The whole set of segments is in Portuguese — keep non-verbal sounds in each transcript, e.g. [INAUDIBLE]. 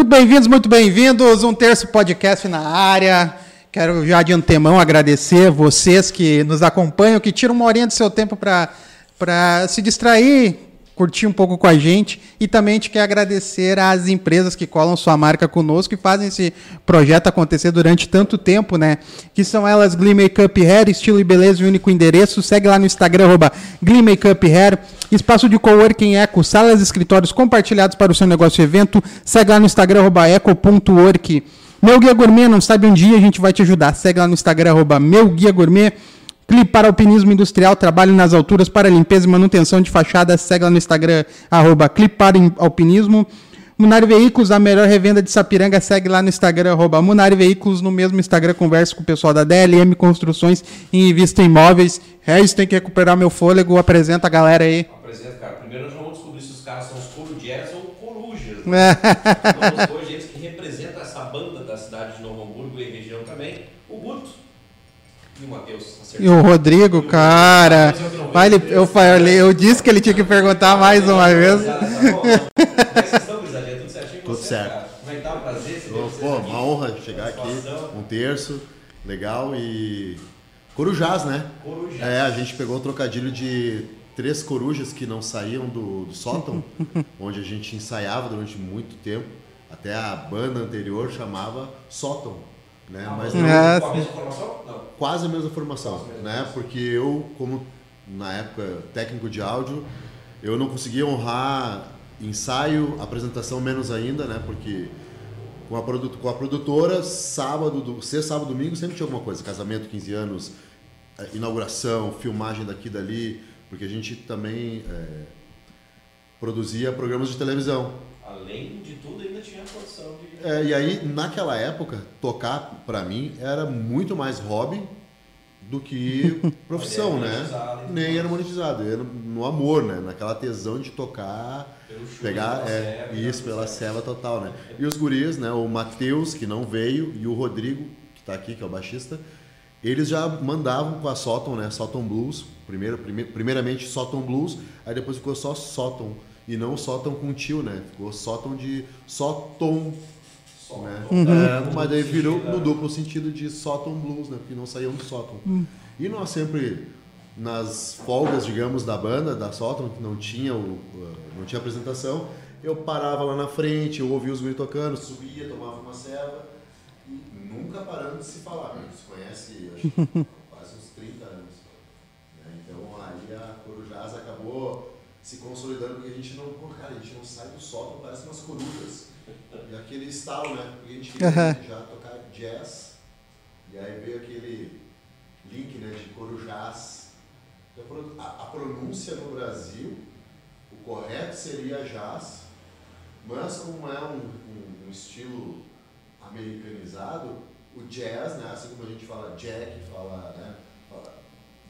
Muito bem-vindos, muito bem-vindos. Um terço podcast na área. Quero já de antemão agradecer vocês que nos acompanham, que tiram uma horinha do seu tempo para se distrair, curtir um pouco com a gente e também a gente quer agradecer às empresas que colam sua marca conosco e fazem esse projeto acontecer durante tanto tempo, né? Que são elas Glee Makeup Hair, estilo e beleza e único endereço. Segue lá no Instagram, arroba Glee Makeup Hair. Espaço de coworking Eco, salas e escritórios compartilhados para o seu negócio e evento. Segue lá no Instagram, arroba eco.work. Meu Guia Gourmet, não sabe um dia, a gente vai te ajudar. Segue lá no Instagram, arroba Meu Guia Gourmet. Clipe para Alpinismo Industrial, trabalho nas alturas para limpeza e manutenção de fachada. Segue lá no Instagram, arroba Clipe para Alpinismo. Munari Veículos, a melhor revenda de Sapiranga, segue lá no Instagram, arroba Munari Veículos, no mesmo Instagram, converso com o pessoal da DLM Construções e Invista Imóveis. É isso, tem que recuperar meu fôlego, apresenta a galera aí. Apresenta, cara. Primeiro nós vamos descobrir se os caras são os corujés ou corujas. Né? Vamos hoje eles que representam essa banda da cidade de Novo Hamburgo e região também, o Guto e o Matheus. E o Rodrigo, cara. Vai, ele, eu, falei, eu disse que ele tinha que perguntar mais uma vez. Tudo certo. Como é que tá o prazer? Pô, uma honra chegar aqui. Um terço, legal e. Corujás, né? Corujás. É, a gente pegou o trocadilho de três corujas que não saíam do, do sótão, [LAUGHS] onde a gente ensaiava durante muito tempo. Até a banda anterior chamava Sótão. Né? Ah, mas não, é, a mesma formação? Não. Quase a mesma formação, né? Porque eu, como na época técnico de áudio, eu não conseguia honrar ensaio, apresentação menos ainda, né? Porque com a, produt com a produtora, sábado, do, sexta, sábado, domingo, sempre tinha alguma coisa. Casamento, 15 anos, é, inauguração, filmagem daqui e dali, porque a gente também é, produzia programas de televisão. Além de tudo, ainda tinha produção de... É, e aí, naquela época, tocar, para mim, era muito mais hobby do que [LAUGHS] profissão, né? Nem era monetizado, era no amor, né? Naquela tesão de tocar, pegar é, serva, isso pela cela total, né? E os guris, né? O Matheus, que não veio, e o Rodrigo, que está aqui, que é o baixista, eles já mandavam com a Sóton, né? Sóton Blues, primeiro, primeiramente Sóton Blues, aí depois ficou só Sóton e não sótão com tio, né? Ficou sótão de sótom. Né? Uhum. É, mas daí virou, mudou para o sentido de sótão blues, né? Porque não saíam do sótão. Uhum. E nós sempre, nas folgas, digamos, da banda, da sótão, que não tinha, o, não tinha apresentação, eu parava lá na frente, eu ouvia os guris tocando, subia, tomava uma serva, e nunca parando de se falar. Gente se conhece, acho, [LAUGHS] quase uns 30 anos. Né? Então aí a Corujás acabou se consolidando, porque a gente não, cara, a gente não sai do sótão, parece umas corujas. E aquele estalo, né? Porque a gente queria uhum. já tocar jazz, e aí veio aquele link né, de corujás. Então, a, a pronúncia no Brasil, o correto seria jazz, mas como é um, um, um estilo americanizado, o jazz, né, assim como a gente fala jack, fala, né, fala,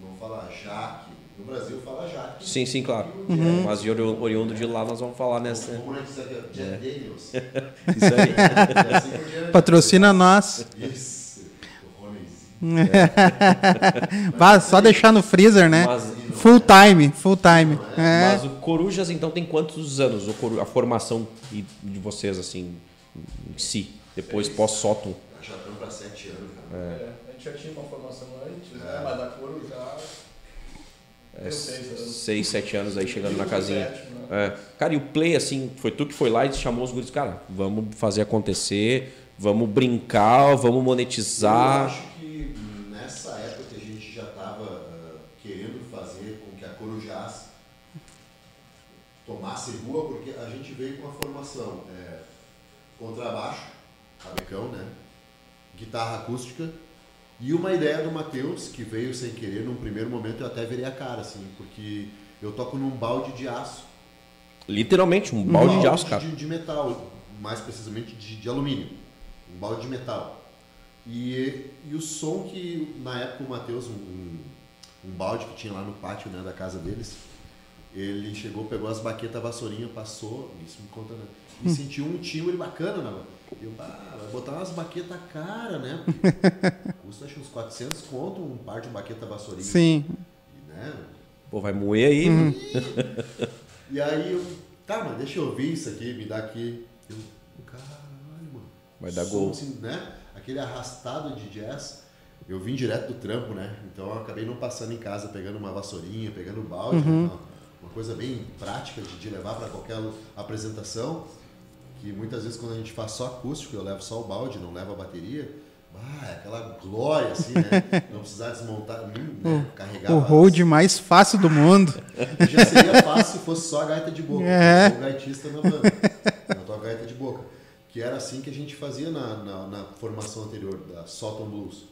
não fala jaque, no Brasil fala Jaque. Sim, sim, claro. Uhum. Mas de oriundo de lá nós vamos falar nessa. Como é que isso aqui? Jack é. Daniels. [LAUGHS] isso aí. Assim Patrocina nós. Isso. É. [LAUGHS] só deixar no freezer, né? Mas, full time, full time. É. Mas o Corujas, então, tem quantos anos a formação de vocês, assim, em si, depois pós-sótão? Já estamos para sete anos, cara. É. a gente já tinha uma formação antes, né? mas da Coro já é, seis, sete anos aí chegando na casinha. Sétimo, né? é. Cara, e o play, assim, foi tu que foi lá e chamou os guris, cara, vamos fazer acontecer, vamos brincar, vamos monetizar. Eu acho que nessa época que a gente já estava uh, querendo fazer com que a Corujás tomasse rua, porque a gente veio com a formação é, contrabaixo, rabecão, né? Guitarra acústica e uma ideia do Matheus, que veio sem querer, num primeiro momento eu até virei a cara, assim, porque eu toco num balde de aço. Literalmente, um balde, um balde de aço, cara. De, de metal, mais precisamente de, de, alumínio. Um balde de metal. E, e o som que, na época, o Matheus, um, um balde que tinha lá no pátio né, da casa deles, ele chegou, pegou as baquetas, vassourinha, passou, isso me conta, né? E hum. sentiu um timbre bacana, né? Eu, ah, vai botar umas baquetas cara, né? [LAUGHS] Custa acho uns 400 conto um par de baqueta vassourinha. Sim. E, né? Pô, vai moer aí. Uhum. E, aí eu, tá, mas deixa eu ouvir isso aqui, me dá aqui. Eu, cara, Vai dar som, gol. assim, né? Aquele arrastado de jazz. Eu vim direto do trampo, né? Então eu acabei não passando em casa pegando uma vassourinha, pegando balde, Uhum. né? uma coisa bem prática de, de levar para qualquer apresentação. Que muitas vezes quando a gente faz só acústico, eu levo só o balde, não levo a bateria. Ah, é aquela glória, assim, né? [LAUGHS] Não precisar desmontar, hum, né? carregar. O as- hold mais fácil do mundo. [LAUGHS] já seria fácil se fosse só a gaita de boca. É. Eu sou gaitista na banda. Eu toco gaita de boca. Que era assim que a gente fazia na, na, na formação anterior da Salton Blues.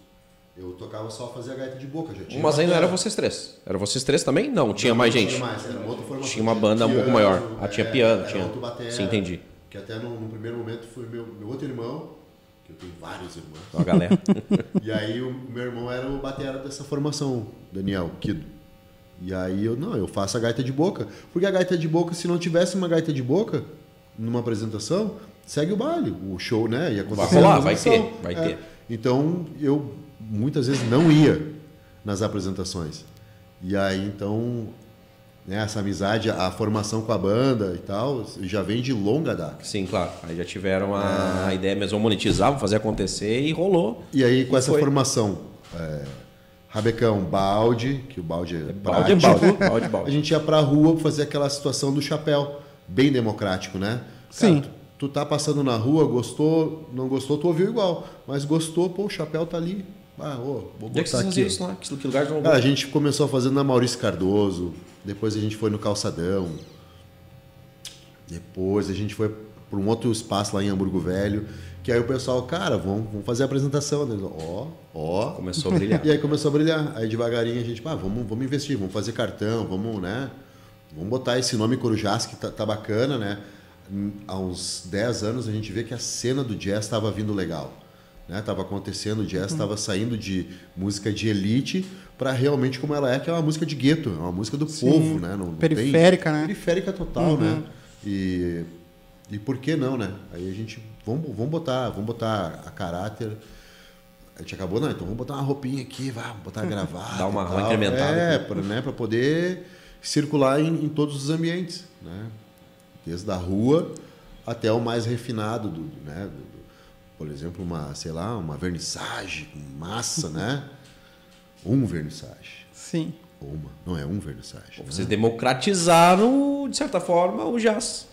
Eu tocava só fazia gaita de boca. Já tinha Mas aí não batera. era vocês três. Era vocês três também? Não, tinha Não, mais não gente. Tinha mais, era uma outra formação. Tinha uma banda um pouco maior. Ah, tinha é, piano, era tinha. outro batera, Sim, entendi. Que até no, no primeiro momento foi meu, meu outro irmão, que eu tenho vários irmãos. Ó, galera. [LAUGHS] E aí o meu irmão era o batera dessa formação, Daniel Kido. E aí eu, não, eu faço a gaita de boca. Porque a gaita de boca, se não tivesse uma gaita de boca numa apresentação, segue o baile. O show, né? Ia acontecer Vai rolar, vai ter, vai É. ter. Então eu muitas vezes não ia nas apresentações. E aí então, né, essa amizade, a formação com a banda e tal, já vem de longa data. Sim, claro. Aí já tiveram a, a ideia mesmo, monetizar, vamos fazer acontecer e rolou. E aí, com E essa foi. formação, é, rabecão, balde, que o balde é Balde é balde, balde é a balde. gente ia pra rua pra fazer aquela situação do chapéu, bem democrático, né? Sim. tu, tu tá passando na rua, gostou, não gostou, tu ouviu igual. Mas gostou, pô, o chapéu tá ali. Ah, ô, vou Onde é que botar vocês aqui. isso lá? Que, lugar Cara, a gente começou fazendo na Maurício Cardoso, depois a gente foi no Calçadão, depois a gente foi para um outro espaço lá em Hamburgo Velho, que aí o pessoal, cara, vamos, vamos fazer a apresentação. Eles, Ó, ó. Começou a brilhar. [LAUGHS] E aí começou a brilhar. Aí devagarinho a gente, pá, vamos, vamos investir, vamos fazer cartão, vamos, né? Vamos botar esse nome Corujás que tá, tá bacana, né? Há uns 10 anos a gente vê que a cena do jazz estava vindo legal. Né? Tava acontecendo, o jazz estava saindo de música de elite para realmente como ela é, que é uma música de gueto, é uma música do povo, né? Não, não tem- Periférica, né? Periférica total, né? E, e por que não, né? Aí a gente, vamos, vamos botar, vamos botar a caráter. A gente acabou, não, então vamos botar uma roupinha aqui, vamos botar gravata. Dá uma- e uma tal. incrementada É, para né, pra poder circular em, em todos os ambientes, né? Desde a rua até o mais refinado, do, né? do- por exemplo, uma, sei lá, uma vernissagem com massa, né? [LAUGHS] Um vernissage. Sim. Ou uma, não é um vernissage. Vocês democratizaram, de certa forma, o jazz.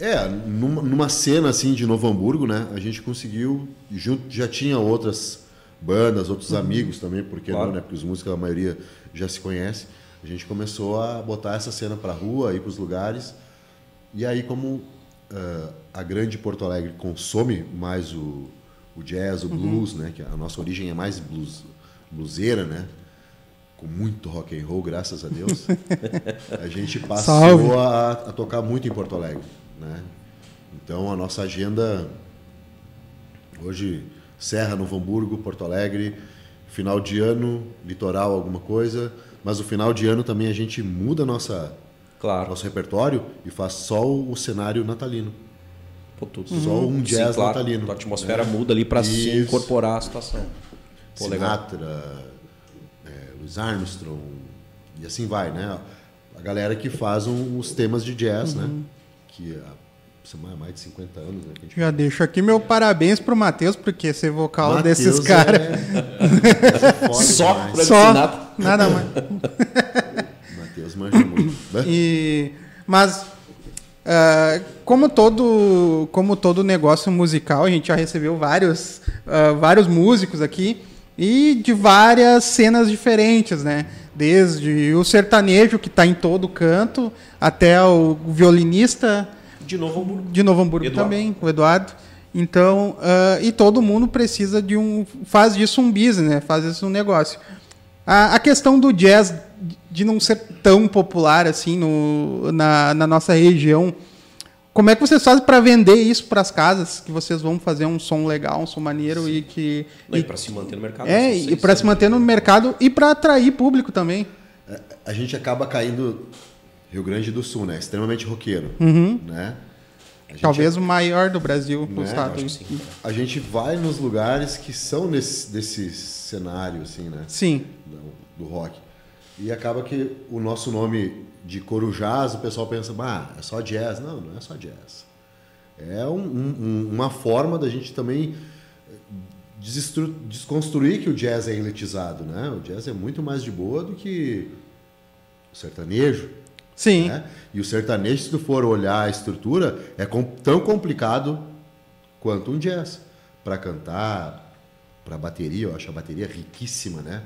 É, numa, numa cena assim de Novo Hamburgo, né? A gente conseguiu, junto, já tinha outras bandas, outros amigos também, porque Claro. não, né? Porque os músicos, a maioria já se conhece. A gente começou a botar essa cena pra rua, ir pros lugares. E aí, como ah, a grande Porto Alegre consome mais o, o jazz, o blues, né? Que a nossa origem é mais blues, bluseira, né? Com muito rock and roll, graças a Deus. [LAUGHS] a gente passou a, a tocar muito em Porto Alegre, né? Então a nossa agenda hoje Serra, Novo Hamburgo, Porto Alegre, final de ano, litoral, alguma coisa, mas o final de ano também a gente muda nossa Claro. nosso repertório e faz só o, o cenário natalino. Pô, tudo. Só um jazz Sim, claro. natalino. A atmosfera né? muda ali pra se incorporar a situação. Pô. Sinatra, é, Louis Armstrong, e assim vai, né? A galera que faz um- os temas de jazz, né? Que há sei lá, mais de 50 anos, né? Que a gente Já deixo aqui meu parabéns pro Matheus, porque ser vocal Mateus desses caras. É... é Só demais. Só, nada mais. [LAUGHS] Matheus manja. Né? E, mas, ah, como, todo, como todo negócio musical, a gente já recebeu vários, ah, vários músicos aqui e de várias cenas diferentes, né? Desde o sertanejo, que está em todo canto, até o violinista De novo, Hamburgo. de Novo Hamburgo Eduardo. também, o Eduardo. Então, ah, e todo mundo precisa de um. faz disso um business, né? Faz isso um negócio. A, a questão do jazz de não ser tão popular assim no, na, na nossa região. Como é que vocês fazem para vender isso para as casas? Que vocês vão fazer um som legal, um som maneiro e que. Não, e- e pra se manter no mercado. é, e para se manter no mercado e para atrair público também. É, A gente acaba caindo Rio Grande do Sul, né? Extremamente roqueiro, né? A gente Talvez o maior do Brasil, o Né? estado. Sim. A gente vai nos lugares que são nesse, desse cenário, assim, né? Sim. Do, do rock. E acaba que o nosso nome de Corujás, o pessoal pensa, ah, é só jazz. Não, não é só jazz. É um, um, uma forma da gente também desconstruir que o jazz é elitizado, né? O jazz é muito mais de boa do que o sertanejo. Sim. Né? E o sertanejo, se tu for olhar a estrutura, é tão complicado quanto um jazz. Para cantar, para bateria, eu acho a bateria riquíssima, né?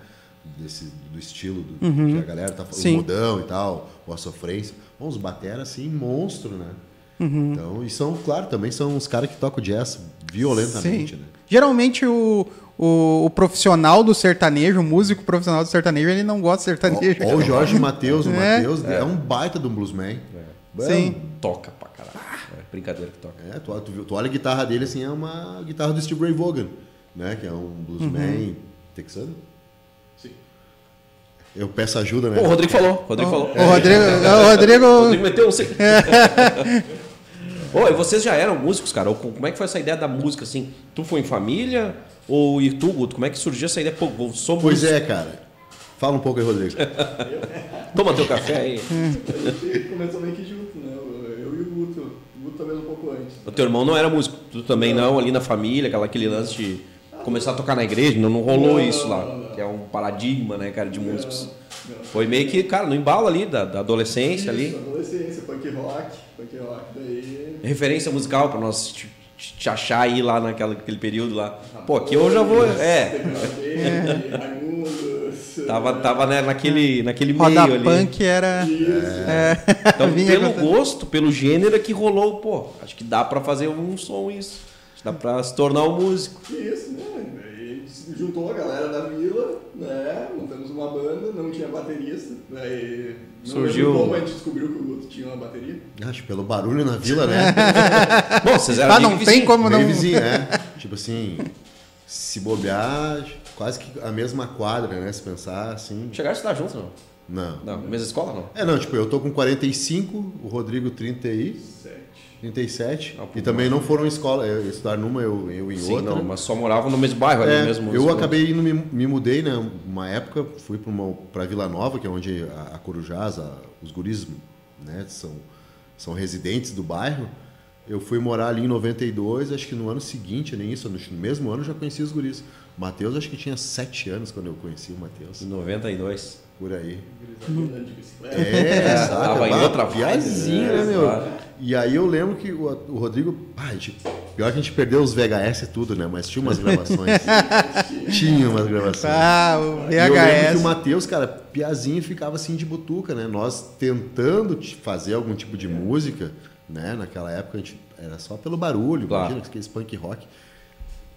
Desse, do estilo do, uhum. que a galera tá falando, o modão e tal, ou a sofrência. Bom, os batera, assim, monstro, né? Uhum. Então, e são, claro, também são os caras que tocam jazz violentamente, Sim. né? Geralmente o, o, o, profissional do sertanejo, o músico profissional do sertanejo, ele não gosta de sertanejo. Ó, o Jorge [LAUGHS] Matheus, o é. Matheus é. é. um baita do bluesman. É. Sim. Toca pra caralho. É brincadeira que toca. É, tu, tu, tu, olha a guitarra dele assim, é uma guitarra do Steve Ray Vaughan, né? Que é um bluesman uhum. texano. Eu peço ajuda, né? Pô, o Rodrigo falou. O Rodrigo falou. O Rodrigo. O Rodrigo, o [LAUGHS] Rodrigo meteu um. [LAUGHS] Ô, e vocês já eram músicos, cara? Ou como é que foi essa ideia da música, assim? Tu foi em família? Ou e tu, Guto, como é que surgiu essa ideia? Pô, sou Pois músico. é, cara. Fala um pouco aí, Rodrigo. [LAUGHS] Toma teu café aí. a gente começou meio que junto, né? Eu e o Guto. O Guto talvez um pouco antes. O teu irmão não era músico. Tu também não, não ali na família, aquela, aquele lance de começar a tocar na igreja. Não, não rolou não, isso lá. Que é um paradigma, né, cara, de músicos. Foi meio que, cara, no embalo ali da, da adolescência isso, ali. adolescência, punk rock, punk rock, daí... Referência musical para nós te, te, achar aí lá naquela, naquele período lá. Pô, aqui eu já vou... É. Tava, tava né, naquele, naquele meio Roda ali. punk era... É. Então, [LAUGHS] pelo gosto, pelo gênero é que rolou, pô, acho que dá para fazer um som isso. Dá para se tornar um músico. Isso, né? juntou a galera da vila, né? Montamos uma banda, não tinha baterista. Daí Surgiu. Como a gente descobriu que o Guto tinha uma bateria? Acho pelo barulho na vila, né? [LAUGHS] Bom, vocês eram ah, não tem vizinho. como não. vizinho, né? [LAUGHS] tipo assim, se bobear, quase que a mesma quadra, né? Se pensar assim. Chegaram a estudar juntos, não? Não. Não, mesma escola, não? É, não, tipo, eu tô com 45, o Rodrigo 30 e... 37. Ah, e também não foram em escola, eu estudar numa, eu, eu em Sim, outra. Não, mas só moravam no mesmo bairro, é, ali mesmo. Eu acabei indo, me, me, mudei, né? Uma época, fui para Vila Nova, que é onde a, a Corujás, a, os guris né, são, são residentes do bairro. Eu fui morar ali em 92, acho que no ano seguinte, nem isso, no mesmo ano já conheci os guris. Matheus, acho que tinha 7 anos quando eu conheci o Matheus. Em 92. Por aí. É, é Tava em outra viazinha, né, meu? E aí eu lembro que o, o Rodrigo. Ah, gente, pior que a gente perdeu os VHS e tudo, né? Mas tinha umas gravações. [LAUGHS] tinha umas gravações. Ah, o VHS. E eu lembro que o Matheus, cara, piazinho ficava assim de butuca, né? Nós tentando fazer algum tipo de música, né? Naquela época a gente era só pelo barulho, claro. imagina aqueles punk rock.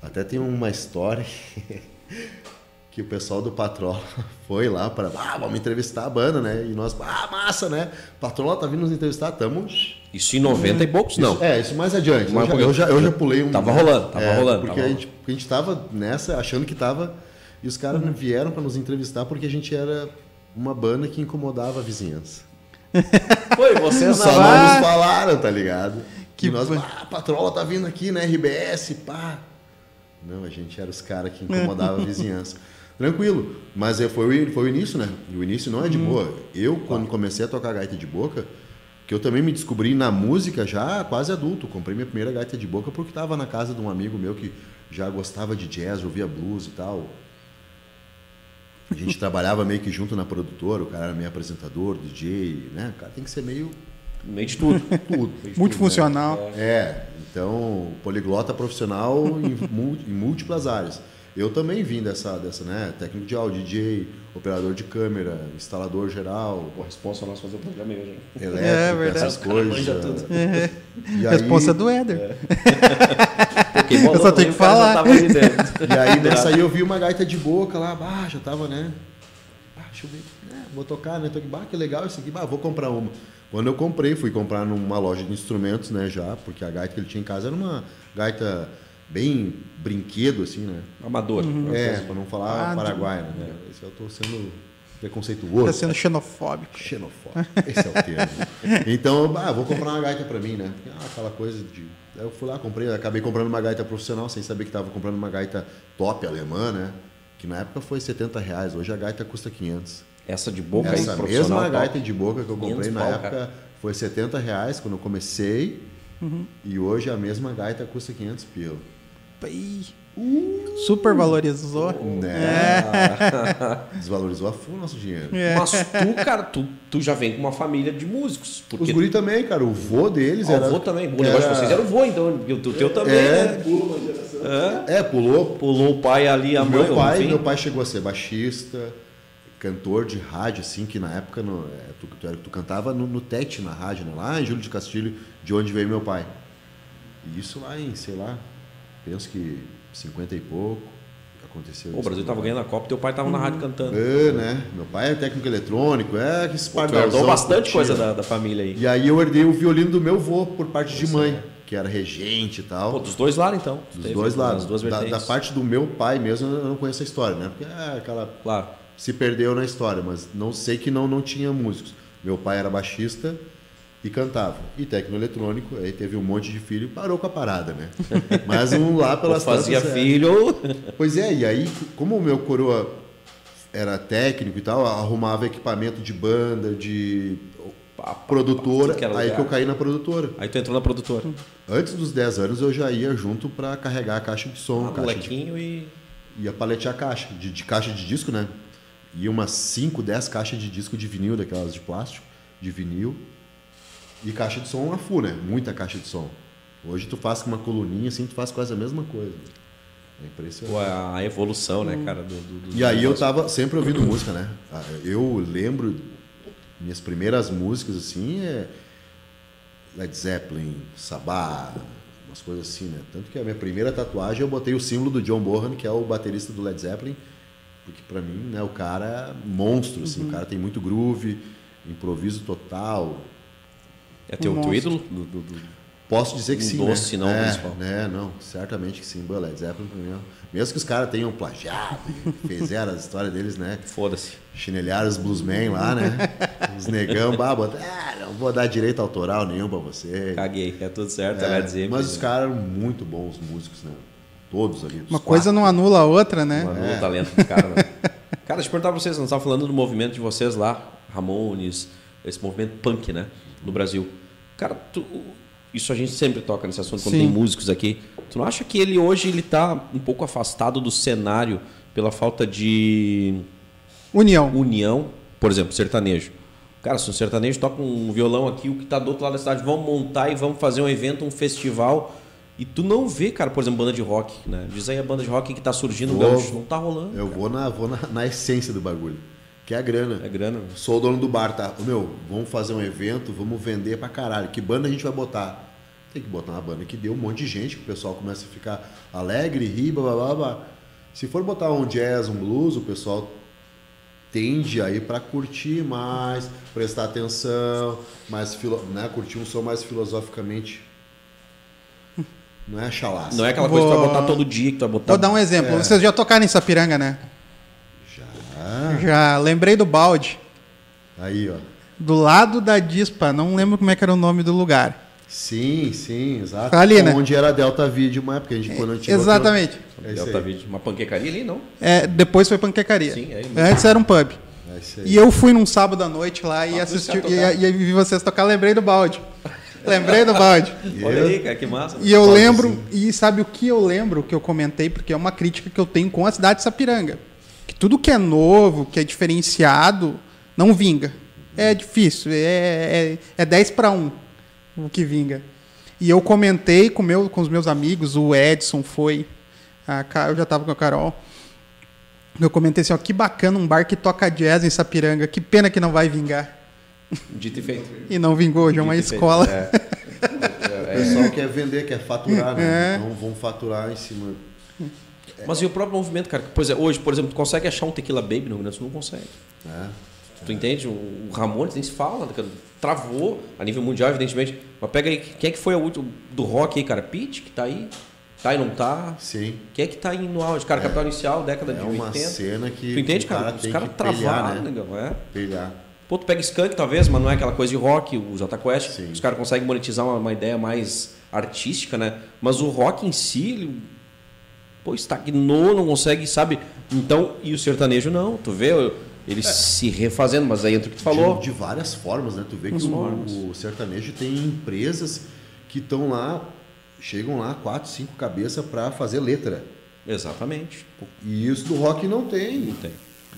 Até tem uma história que o pessoal do Patrola [LAUGHS] foi lá para, ah, vamos entrevistar a banda, né? E nós, ah, massa, né? Patrola tá vindo nos entrevistar, estamos. Isso em 90 e poucos, não. Isso, é, isso mais adiante. eu, já, eu, já, eu já pulei um. Tava rolando, tava é, rolando. Porque tava a, gente, a gente tava nessa, achando que tava. E os caras uhum. vieram para nos entrevistar porque a gente era uma banda que incomodava a vizinhança. [LAUGHS] Foi, vocês Só não nos falaram, tá ligado? Que e nós, ah, a Patrola tá vindo aqui, né? RBS, pá. Não, a gente era os caras que incomodavam a vizinhança. Tranquilo. Mas é, foi, foi o início, né? E o início não é de hum. boa. Eu, quando comecei a tocar gaita de boca, que eu também me descobri na música já quase adulto. Comprei minha primeira gaita de boca porque estava na casa de um amigo meu que já gostava de jazz, ouvia blues e tal. A gente [LAUGHS] trabalhava meio que junto na produtora, o cara era meio apresentador, DJ, né? O cara tem que ser meio. Meio de tudo. [LAUGHS] tudo. Multifuncional. Né? É, então, poliglota profissional em, [LAUGHS] em múltiplas áreas. Eu também vim dessa, dessa né? Técnico de áudio, DJ, operador de câmera, instalador geral. Pô, responsa nós fazer o programa aí hoje. Elétrico, é, essas coisas. Tudo. É. E aí... Responsa do Éder. É. [LAUGHS] eu só tenho que falar. e aí [LAUGHS] nessa aí eu vi uma gaita de boca lá, bah, já tava, né? Ah, deixa eu ver. É, vou tocar, né? Tô aqui, bah, que legal isso aqui, bah, vou comprar uma. Quando eu comprei, fui comprar numa loja de instrumentos, né, já, porque a gaita que ele tinha em casa era uma gaita bem brinquedo, assim, né? Amador. Uhum. É, para não falar ah, paraguaio, né? É. Esse eu estou sendo preconceituoso. Está sendo xenofóbico. Xenofóbico, esse é o termo. [LAUGHS] então, ah, vou comprar uma gaita para mim, né? Ah, aquela coisa de... Eu fui lá, comprei, acabei comprando uma gaita profissional, sem saber que estava comprando uma gaita top alemã, né? Que na época foi 70 reais, hoje a gaita custa 500. Essa de boca Essa aí, mesma gaita de boca que eu comprei na época cara. foi 70 reais quando eu comecei. E hoje a mesma gaita custa 500 pila. Ih, Super valorizou. Né? [LAUGHS] Desvalorizou a full o nosso dinheiro. É. Mas tu, cara, tu, tu já vem com uma família de músicos. Os guri também, cara. O vô deles Ah, era... o vô também. O negócio de vocês era o vô, então. O teu também, É. né? Uma geração. É, pulou. Pulou o pai ali, a O mãe. meu pai, enfim. meu pai chegou a ser baixista, cantor de rádio, assim, que na época no, é, tu, tu, era- tu cantava no, no TET na rádio, né? lá em Júlio de Castilho, de onde veio meu pai. Isso lá em, sei lá, penso que 50 e pouco aconteceu. Pô, o Brasil com tava meu pai. ganhando a Copa, teu pai tava na rádio cantando. É, né? Meu pai é técnico eletrônico, é que pardalzão herdou bastante coisa da, da família aí. E aí eu herdei o violino do meu vô por parte de mãe, que era regente e tal. Pô, dos dois lados, então. Dos teve dois lados. Duas da, da parte do meu pai mesmo, eu não conheço a história, né? Porque é aquela Claro. se perdeu na história, mas não sei que não, não tinha músicos. Meu pai era baixista e cantava. E técnico eletrônico, aí teve um monte de filho e parou com a parada, né? [LAUGHS] Mas um lá Ou pelas fazia tantas, é. filho. Pois é, e aí, como o meu coroa era técnico e tal, arrumava equipamento de banda, de produtora, tudo que era aí lugar. que eu caí na produtora. Aí tu entrou na produtora. Antes dos 10 anos eu já ia junto para carregar a caixa de som, Ah, caixa de molequinho e. ia paletear a caixa, de, de caixa de disco, né? E umas 5, 10 caixas de disco de vinil, daquelas de plástico, de vinil. E caixa de som a full, né? Muita caixa de som. Hoje tu faz com uma coluninha assim, tu faz quase a mesma coisa. É impressionante. Pô, a evolução, né, cara? Do, do- do E aí eu negócio. tava sempre ouvindo música, né? Ah, Eu lembro minhas primeiras músicas assim é Led Zeppelin, Sabá, umas coisas assim, né? Tanto que a minha primeira tatuagem eu botei o símbolo do John Bonham, que é o baterista do Led Zeppelin, porque pra mim, né, o cara é monstro, assim, o cara tem muito groove, improviso total. É teu, teu ídolo? Do, do- do- Posso dizer que Um sim, doce, né? não, é, principal. né? Não, certamente que sim. Bom, Led Zeppelin pra mim, é- mesmo que os caras tenham plagiado, [LAUGHS] fizeram as histórias deles, né? Foda-se. Chinelharam os bluesmen lá, né? [LAUGHS] Os negão, bah, bota, ah, não vou dar direito autoral nenhum pra você. Caguei. É tudo certo, É, é, Led Zeppelin, mas os né? caras eram muito bons músicos, né? Todos ali. Uma coisa quatro. não anula a outra, né? Mano, É. o talento do cara, né? Cara, deixa eu perguntar pra vocês, nós estávamos falando do movimento de vocês lá, Ramones, esse movimento punk, né? No Brasil. Cara, tu- isso a gente sempre toca nesse assunto quando Sim. tem músicos aqui. Tu não acha que ele hoje ele tá um pouco afastado do cenário pela falta de União. união? Por exemplo, sertanejo. Cara, se um sertanejo toca um violão aqui, o que tá do outro lado da cidade, vamos montar e vamos fazer um evento, um festival. E tu não vê, cara, por exemplo, banda de rock, né? Diz aí a banda de rock que tá surgindo no Vou- gaúcho. Não tá rolando. Eu vou, na, vou na, na essência do bagulho, que é a grana. É grana. né? Sou o dono do bar, tá? Ô, Meu, vamos fazer um evento, vamos vender pra caralho. Que banda a gente vai botar? Tem que botar uma banda que dê um monte de gente, que o pessoal começa a ficar alegre, rir, blá, blá, blá, blá. Se for botar um jazz, um blues, o pessoal tende aí para curtir mais, prestar atenção, mais filo, né? curtir um som mais filosoficamente. Não é chalaça. Não é aquela coisa que tu vai Vou- botar todo dia, que tu vai botar. Vou dar um exemplo. Vocês já tocaram em Sapiranga, né? Já. Já lembrei do balde. Aí, ó. Do lado da Dispa. Não lembro como é que era o nome do lugar. Sim, sim, exato. Ali, né? Onde era Delta Video uma época, a gente quando a gente Exatamente. É isso Delta aí. Video. Uma panquecaria ali, não? É, depois foi panquecaria. Sim, é mesmo. Antes era um pub. É aí. E eu fui num sábado à noite lá e Ah, assisti viu os e, e, e vi vocês tocar, lembrei do balde. lembrei do balde. [LAUGHS] Olha aí, cara, que massa. E eu Pode lembro, sim. e sabe o que eu lembro que eu comentei, porque é uma crítica que eu tenho com a cidade de Sapiranga. Que tudo que é novo, que é diferenciado, não vinga. É difícil, é, é, é 10 para 1 o que vinga. E eu comentei com, meu, com os meus amigos, o Edson foi, a, eu já estava com a Carol. Eu comentei assim, ó, que bacana um bar que toca jazz em Sapiranga, que pena que não vai vingar. Dito e feito. E não vingou, hoje é uma escola. É. O pessoal quer vender, quer faturar, né? Então vão faturar em cima. Mas e o próprio movimento, cara? Pois é, hoje, por exemplo, tu consegue achar um Tequila Baby no Rio Grande do Sul? Não consegue. Né? Tu entende? O Ramones nem se fala, cara. travou a nível mundial, evidentemente. Mas pega aí, quem é que foi a última do rock aí, cara? Pete, que tá aí? Tá e não tá? Sim. Quem é que tá aí no auge? Cara, Capital Inicial, década É de uma 80. cena que Tu entende, cara? cara Os caras travaram, né? negão, é? Pelhar. Pô, tu pega Skunk talvez, mas não é aquela coisa de rock, o Jota Quest. Sim. Os caras conseguem monetizar uma, uma ideia mais artística, né? Mas o rock em si, pô, estagnou, não consegue, sabe? Então, e o sertanejo não, tu vê ele se refazendo, mas aí entra o que tu falou. De, de várias formas, né? Tu vê que o, o sertanejo tem empresas que estão lá, chegam lá quatro, cinco cabeças para fazer letra. Exatamente. E isso do rock não tem. Não tem.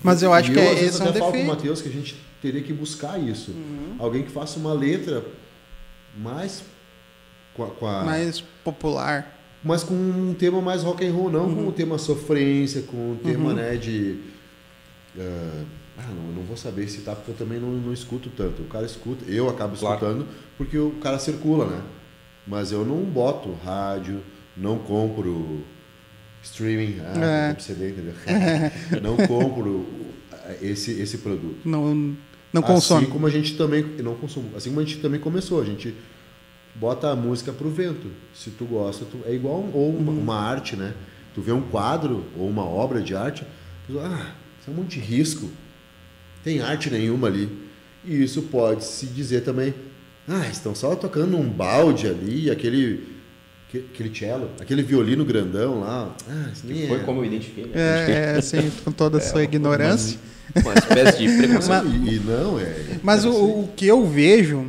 Mas eu acho e que eu, é, às vezes, esse é um até falo com o defeito. Matheus que a gente teria que buscar isso. Alguém que faça uma letra mais com a, com a- Mais popular. Mas com um tema mais rock and roll, não com um tema sofrência, com um tema né, de. ah, ah, não, não vou saber citar porque eu também não, não escuto tanto. O cara escuta, eu acabo Claro. escutando porque o cara circula, né? Mas eu não boto rádio, não compro streaming, ah, É. não CD, entendeu? [LAUGHS] não compro esse, esse produto. Não, não consome. Assim como a gente também não consumo. Assim como a gente também começou, a gente bota a música pro vento. Se tu gosta, tu, é igual ou uma, uma arte, né? Tu vê um quadro ou uma obra de arte, tu diz, ah, isso é um monte de risco. Tem arte nenhuma ali. E isso pode se dizer também, ah, estão só tocando um balde ali, aquele que- aquele cello, aquele violino grandão lá. Ah, isso nem Foi é. como eu identifiquei. Né? É, é, assim, com toda a [LAUGHS] sua ignorância. Uma espécie de preconceito. E, e não, é. Mas é o, o que eu vejo,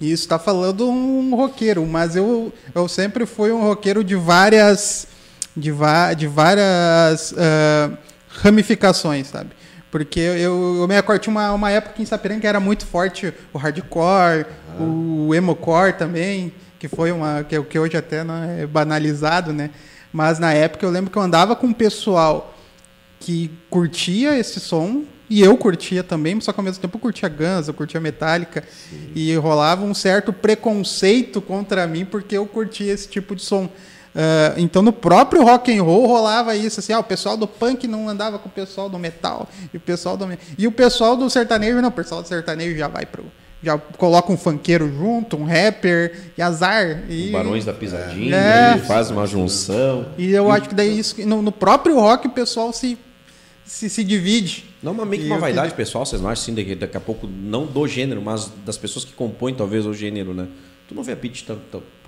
isso está falando um roqueiro, mas eu, eu sempre fui um roqueiro de várias, de, de várias ah, ramificações, sabe? Porque eu, eu me tinha uma, uma época em Sapiranga que era muito forte o hardcore, o emocore também, que foi uma que, que hoje até não é banalizado, né? Mas na época eu lembro que eu andava com um pessoal que curtia esse som e eu curtia também, só que ao mesmo tempo eu curtia Guns, eu curtia Metallica e rolava um certo preconceito contra mim porque eu curtia esse tipo de som. Ah, então no próprio rock and roll rolava isso assim, ah, o pessoal do punk não andava com o pessoal do metal e o pessoal do e o pessoal do sertanejo não, o pessoal do sertanejo já vai pro já coloca um funkeiro junto, um rapper e azar e Barões da Pisadinha, É. faz uma junção. e eu acho que daí isso no, no próprio rock o pessoal se se, se divide. Não, mas meio que uma eu vaidade pessoal, vocês não acham assim, daqui, daqui a pouco, não do gênero, mas das pessoas que compõem talvez o gênero, né? Tu não vê a Pitty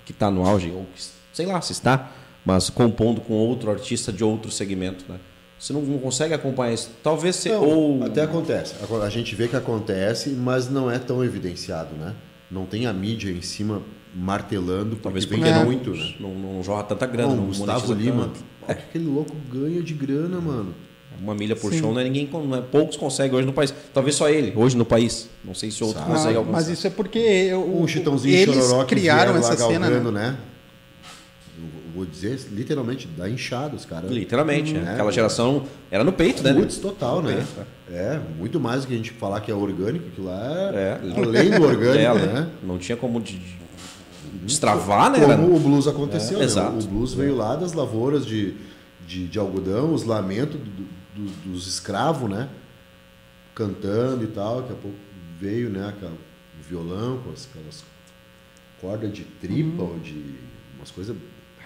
que tá no auge, ou que, sei lá se está, mas compondo com outro artista de outro segmento, né? Você não, não consegue acompanhar isso. Talvez se, Não, ou Até acontece. A gente vê que acontece, mas não é tão evidenciado, né? Não tem a mídia em cima martelando, talvez porque vende não, muito, né? não, não jorra tanta grana, Não, não Gustavo Lima. tanto. Olha que aquele louco ganha de grana, mano. Uma milha por Sim. show, não é ninguém, não é, poucos conseguem hoje no país. Talvez só ele, hoje no país. Não sei se outro Sabe. consegue alcançar. mas isso é porque eu, O Chitãozinho eles Chororó que criaram essa cena. Né? né? Vou dizer, literalmente, dá inchada os caras. Literalmente, né? É, Aquela geração era no peito, né? Putz, total, No né? peito, É, muito mais do que a gente falar que é orgânico, que lá é, É. além do orgânico, É, né? Não tinha como de- de- destravar, né? Era- Como o blues aconteceu, É, né? exato. O blues veio lá das lavouras de, de, de algodão, os lamentos do- do- dos escravos, né? Cantando e tal. Daqui a pouco veio, né? o violão com as- aquelas cordas de tripa ou de umas coisas.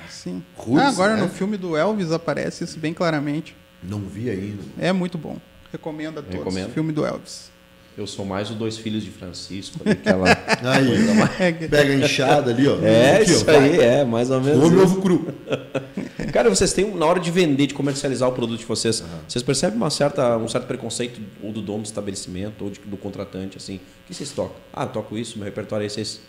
Sim. Ah, agora né? no filme do Elvis aparece isso bem claramente. Não vi ainda. É muito bom. Recomendo a todos. Recomendo. O filme do Elvis. Eu sou mais o Dois Filhos de Francisco. Aquela... [LAUGHS] Aí, É que- pega a enxada ali, ó. é, Aqui, ó, isso vai. aí, é, mais ou menos. Come isso. ovo cru. [LAUGHS] Cara, vocês têm, na hora de vender, de comercializar o produto de vocês, vocês percebem uma certa, um certo preconceito ou do dono do estabelecimento ou de- do contratante, assim? O que vocês tocam? Ah, eu toco isso, meu repertório é esse, esse.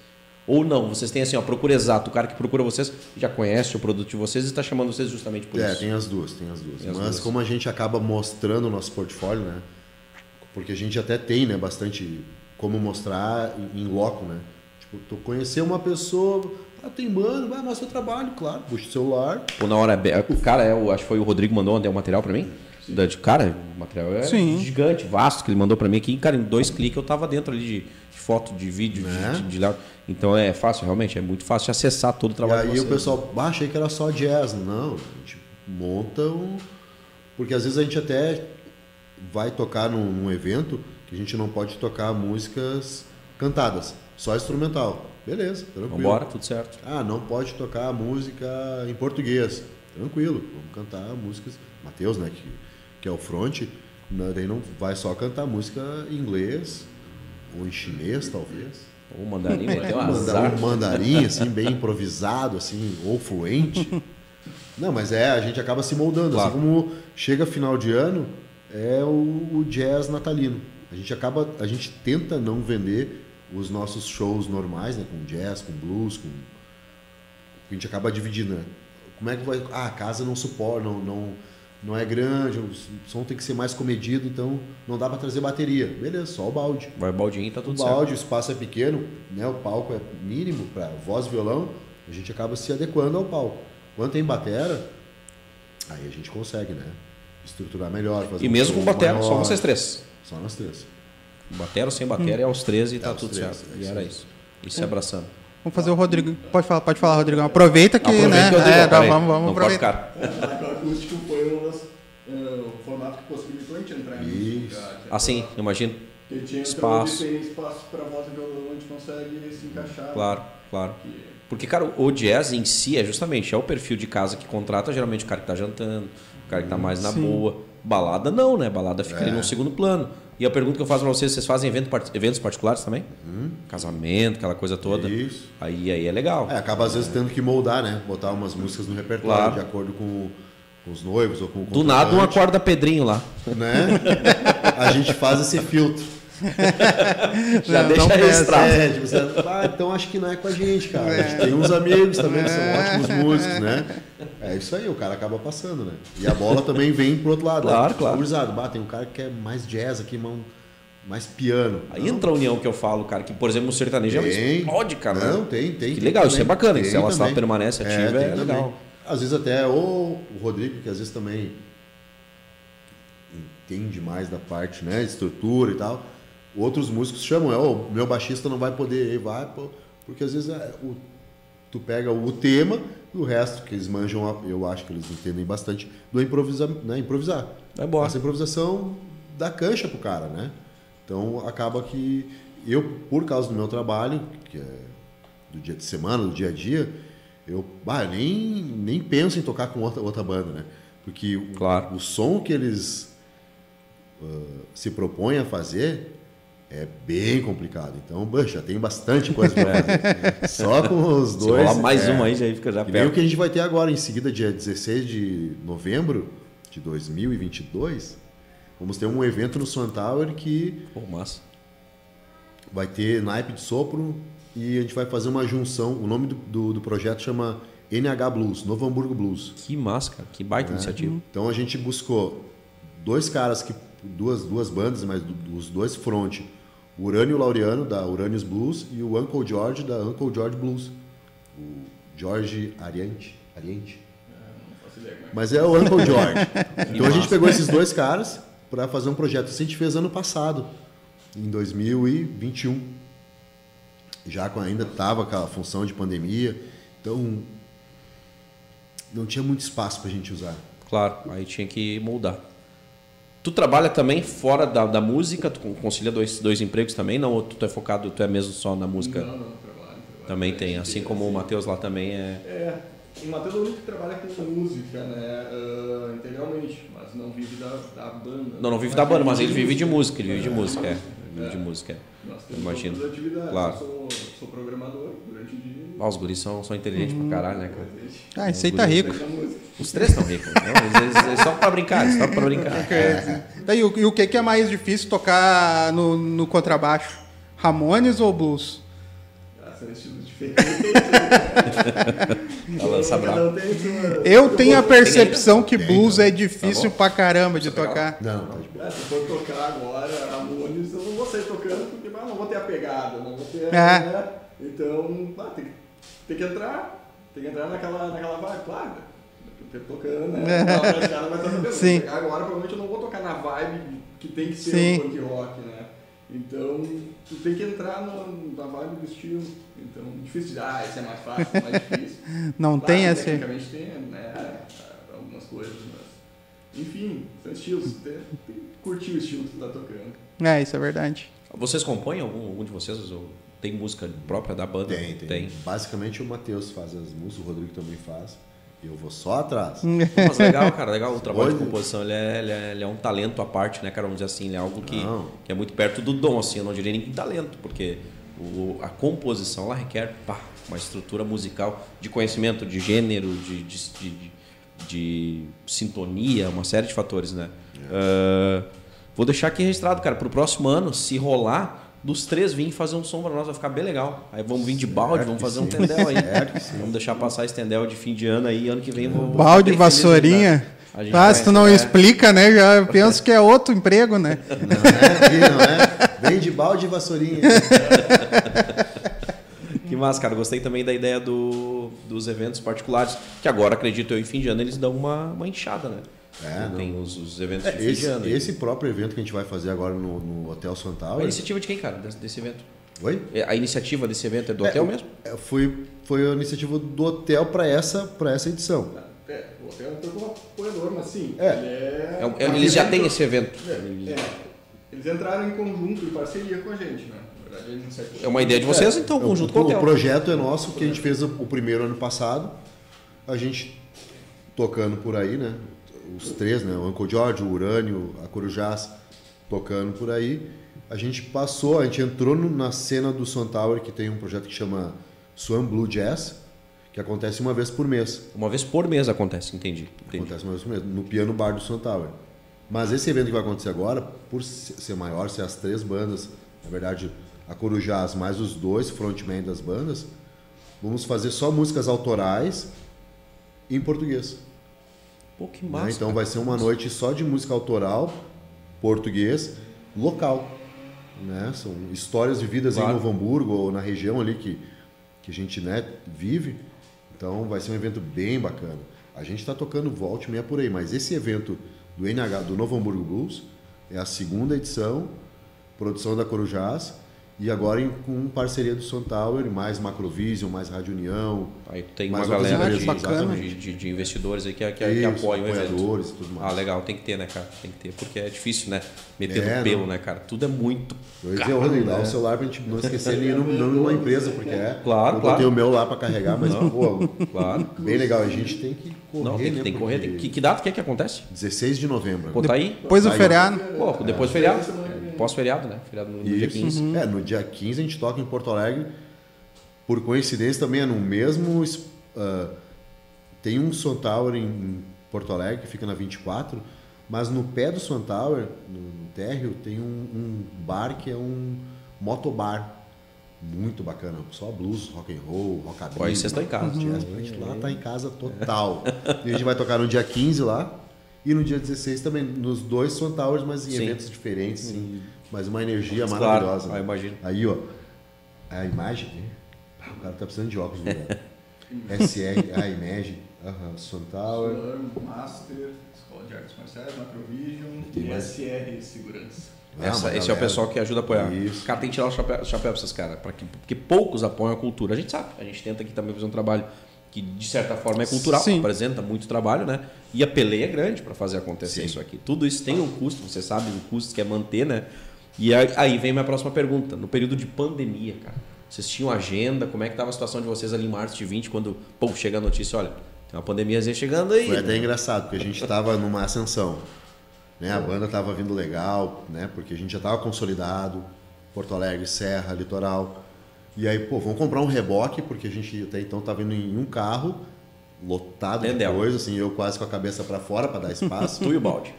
Ou não, vocês têm assim, ó, procura exato. O cara que procura vocês já conhece o produto de vocês e está chamando vocês justamente por É, isso. tem as duas, tem as duas. Tem as Mas duas. como a gente acaba mostrando o nosso portfólio, né? Porque a gente até tem, né, bastante como mostrar em em loco, né? Tipo, tu conhecer uma pessoa, ah, tem mano, vai mostra o trabalho, claro, puxa o celular. Ou na hora, é- o cara é, o, acho que foi o Rodrigo mandou ontem o material para mim. De, cara, o material é Sim. gigante, vasto que ele mandou para mim aqui. Cara, em dois cliques eu tava dentro ali de, de foto, de vídeo, de- Né? de, de, layout. Então é fácil, realmente, é muito fácil de acessar todo o E trabalho aí de o pessoal, ah, achei que era só jazz. Não, a gente monta um. Porque às vezes a gente até vai tocar num, num evento que a gente não pode tocar músicas cantadas, só instrumental. Beleza, tranquilo. Vambora, tudo certo. Ah, não pode tocar música em português. Tranquilo, vamos cantar músicas. Matheus, né, que, que é o front, né, daí não vai só cantar música em inglês ou em chinês, talvez. O mandarim meteu um [LAUGHS] Mandar azar. um mandarim, assim, bem improvisado, assim, ou fluente. Não, mas é, a gente acaba se moldando. Claro. Assim como chega final de ano, é o, o jazz natalino. A gente acaba, a gente tenta não vender os nossos shows normais, né, com jazz, com blues, com, A gente acaba dividindo, né? Como é que vai. Ah, a casa não suporta, não, não, não é grande, o som tem que ser mais comedido, então não dá para trazer bateria. Beleza, só o balde. Vai o baldinho tá O tudo balde, certo. o espaço é pequeno, né? o palco é mínimo para voz e violão, a gente acaba se adequando ao palco. Quando tem batera, aí a gente consegue, né? Estruturar melhor. Fazer E mesmo com batera, maior. só vocês três. Só nós três. Batera ou sem batera é aos 13 e tá aos tudo 13, certo. é E era isso. E se abraçando. Vamos fazer o Rodrigo. Pode falar, pode falar, Rodrigão. Aproveita que, Aproveita né? que digo, é, tá, vamos, vamos não pode aproveitar. ficar. O acústico foi eh, o formato que possibilitou a gente entrar nisso. Isso. Assim, imagino. Porque tinha espaço. espaço. tem espaço para voz e violão, a gente consegue se encaixar. Claro, claro. Que- Porque, cara, o jazz em si é justamente é o perfil de casa que contrata geralmente o cara que tá jantando, o cara que tá mais na boa. Balada não, né? Balada fica ali É. no segundo plano. E a pergunta que eu faço pra vocês, vocês fazem evento part- eventos particulares também? Casamento, aquela coisa toda. Isso. Aí, aí é legal. É, acaba às vezes tendo que moldar, né? Botar umas músicas no repertório Claro. de acordo com, com os noivos ou com o Do nada um acorda Pedrinho lá. né? A gente faz esse filtro. [LAUGHS] Já Não, deixa não registrado. É, tipo, você, ah, então acho que não é com a gente, cara. A gente tem uns amigos também que são ótimos músicos, né? É isso aí, o cara acaba passando, né? E a bola também vem pro outro lado. Claro, né? claro. Gurizada, bah, tem um cara que quer mais jazz aqui, mão- mais piano. Aí Não, entra a união que eu falo, cara, que, por exemplo, no sertanejo ela Tem. explode, cara. Não, né? tem, tem. Que tem legal, isso também. é bacana, Tem se ela também. permanece ativa, tem é também. legal. Às vezes até ou o Rodrigo, que às vezes também entende mais da parte, né, estrutura e tal. Outros músicos chamam, é, o meu baixista não vai poder ir, vai, porque às vezes é, o- tu pega o tema e o resto que eles manjam, eu acho que eles entendem bastante do improvisar, né, improvisar. É boa. Essa improvisação dá cancha pro cara, né? Então acaba que eu, por causa do meu trabalho, que é do dia de semana, do dia a dia, eu bah, nem, nem penso em tocar com outra, outra banda, né? Porque o, Claro. o som que eles ah, se propõem a fazer é bem complicado. Então, já tem bastante coisa para fazer. [LAUGHS] Só com os Se dois. rolar mais é, um aí, já fica já e nem o perto. que a gente vai ter agora, em seguida, dia 16 de novembro de 2022, vamos ter um evento no Swan Tower que Pô, massa. vai ter naipe de sopro e a gente vai fazer uma junção. O nome do, do, do projeto chama NH Blues, Novo Hamburgo Blues. Que massa, cara. Que baita iniciativa. Então a gente buscou dois caras que duas duas bandas, mas os dois front, o Urânio Laureano da Urânios Blues e o Uncle George da Uncle George Blues. O George Ariente, é. Mas é o Uncle George. [LAUGHS] então a gente pegou esses dois caras para fazer um projeto. Isso a gente fez ano passado, em 2021. Já com ainda estava aquela função de pandemia, então não tinha muito espaço para a gente usar. Claro, aí tinha que moldar. Tu trabalha também fora da, da música? Tu concilia dois, dois empregos também? Não? Ou tu é focado, tu é mesmo só na música? Não, não, trabalho, trabalho. Também tem, assim como o Matheus lá também é. É, o Matheus é o único que trabalha com música, né, ah, integralmente, mas não vive da, da banda. Não, não vive da banda, mas ele vive de música, ele vive de música, é. Vive de música, é. Nós temos Imagino. atividades. Claro. Eu sou, sou programador durante o dia. Ah, os guris são, são inteligentes pra caralho, né, cara? Ah, esse aí tá rico. Os três estão ricos. Não, eles só pra brincar, só pra brincar. Daí, o- e o que, que é mais difícil tocar no, no contrabaixo? Ramones ou blues? Ah, [LAUGHS] Eu tenho a percepção que blues é Tá difícil pra caramba de tocar. Não, tá de boa. É, se for tocar agora Ramones, eu não vou sair tocando porque não vou ter a pegada, não vou ter. É. né? Então, ah, tem, que- tem que entrar, tem que entrar naquela, naquela vibe, claro. Eu tô tocando, né? [LAUGHS] Uma praticada, mas tá sabendo. Sim. Pegar Agora provavelmente eu não vou tocar na vibe que tem que ser Sim. o punk rock, né? Então, tu tem que entrar no, na vibe do estilo. Então, difícil de, ah, esse é mais fácil, é mais difícil. [LAUGHS] Não Claro, tem esse. Tecnicamente tem, né? Algumas coisas, mas. Enfim, são estilos. Tem, tem que curtir o estilo que tu tá tocando. É, isso é verdade. Vocês compõem algum, algum de vocês? Ou tem música própria da banda? Tem, tem, Basicamente o Matheus faz as músicas, o Rodrigo também faz. Eu vou só atrás. [LAUGHS] Mas legal, cara, legal. O trabalho de Olha. composição ele é, ele, é, ele é um talento à parte, né, cara? Vamos dizer assim, ele é algo que, que é muito perto do dom, assim. Eu não diria nem talento, porque o, a composição ela requer pá, uma estrutura musical de conhecimento, de gênero, de, de, de, de- de sintonia, uma série de fatores, né? Ah, vou deixar aqui registrado, cara, para o próximo ano, se rolar, dos três vir fazer um som pra nós, vai ficar bem legal. Aí vamos vir de balde, vamos fazer um tendel aí. Vamos deixar passar esse tendel de fim de ano aí, ano que vem vou. Balde, vassourinha. Ah, se tu não é. explica, né? Já penso que é outro emprego, né? Não é, não é. Vem de balde e vassourinha. que massa, cara. Gostei também da ideia do, dos eventos particulares, que agora, acredito eu, em fim de ano, eles dão uma, uma inchada, né? É, tem os, os, eventos é, de esse, ano. Esse próprio evento que a gente vai fazer agora no, no Hotel Santal. A iniciativa de quem, cara, desse, desse evento? Oi? É, a iniciativa desse evento é do é, hotel mesmo? É, foi, foi a iniciativa do hotel para essa, essa edição. É, o hotel entrou como apoiador, mas sim. É. é, é eles já têm esse evento. É, eles entraram em conjunto, em parceria com a gente, né? É uma ideia de vocês, então, conjunto o, com o hotel. O projeto é nosso, que a gente fez o primeiro ano passado. A gente tocando por aí, né? Os três, né? O Uncle George, o Urânio, a Corujás, tocando por aí. A gente passou, a gente entrou no, na cena do Sun Tower, que tem um projeto que chama Swan Blue Jazz que acontece uma vez por mês. Uma vez por mês acontece, entendi. entendi. Acontece uma vez por mês, no piano bar do Sun Tower. Mas esse evento que vai acontecer agora, por ser maior, ser as três bandas, na verdade, a Corujás mais os dois frontmen das bandas, vamos fazer só músicas autorais em português. Pô, que massa. Né? Então vai ser uma noite só de música autoral, português, local. Né? São histórias vividas claro. em Novo Hamburgo ou na região ali que, que a gente né, vive. Então vai ser um evento bem bacana. A gente está tocando volte meia por aí, mas esse evento do NH, do Novo Hamburgo Blues, é a segunda edição, produção da Corujás, e agora em, com parceria do Sun Tower, mais Macrovision, mais Rádio União. Aí tem uma galera de, de, de, investidores aí que, que, Isso, que apoiam o evento. tudo mais. Ah, legal, tem que ter, né, cara? Tem que ter, porque é difícil, né? Meter é, no pelo, não. né, cara? Tudo é muito. Eu ia dizer, Rodrigo, dá o celular pra gente não esquecer ele não, não numa empresa, porque é. Claro, eu claro. Eu o meu lá para carregar, mas, não, pô, claro. bem legal. A gente tem que correr. Não, tem, né, tem que correr. Tem, que, que data que é que acontece? 16 de novembro. Pô, tá aí? Depois do feriado. Pô, depois do feriado. Pós-feriado, né? Feriado no, dia 15. Uhum. É, no dia 15 a gente toca em Porto Alegre. Por coincidência também é no mesmo. Uh, tem um Sun Tower em Porto Alegre que fica na 24, mas no pé do Sun Tower, no, no térreo, tem um, um, bar que é um motobar. Muito bacana, só blues, rock and roll, rockabilly. Aí vocês estão em casa. Uhum. A gente lá está em casa total. e a gente vai tocar no dia 15 lá, e no dia 16 também, nos dois Sun Towers, mas em Sim. eventos diferentes, sim. mas uma energia claro. maravilhosa. Ah, imagino. Aí, ó, a imagem, ah, o cara tá precisando de óculos, né? [LAUGHS] SR, a imagem, uh Sun Tower. Master, Escola de Artes Marciais, Macrovision e SR Segurança. Ah, Essa, esse é o pessoal que ajuda a apoiar. Isso. Cara, tem que tirar o chapéu, chapéu pra esses caras, porque poucos apoiam a cultura. A gente sabe, a gente tenta aqui também fazer um trabalho que de certa forma é cultural, Sim. apresenta muito trabalho, né? E a peleia é grande para fazer acontecer Sim. isso aqui. Tudo isso tem um custo, você sabe o custo que é manter, né? E aí vem minha próxima pergunta. No período de pandemia, cara, vocês tinham agenda? Como é que estava a situação de vocês ali em março de 20, quando pô, chega a notícia, olha, tem uma pandemia chegando aí. Foi né? até engraçado, porque a gente estava numa ascensão. Né? A banda estava vindo legal, né? porque a gente já estava consolidado, Porto Alegre, Serra, Litoral. E aí, pô, vamos comprar um reboque, porque a gente até então estava indo em um carro lotado Entendeu. de coisa, assim, eu quase com a cabeça para fora para dar espaço. [LAUGHS] tu e o balde.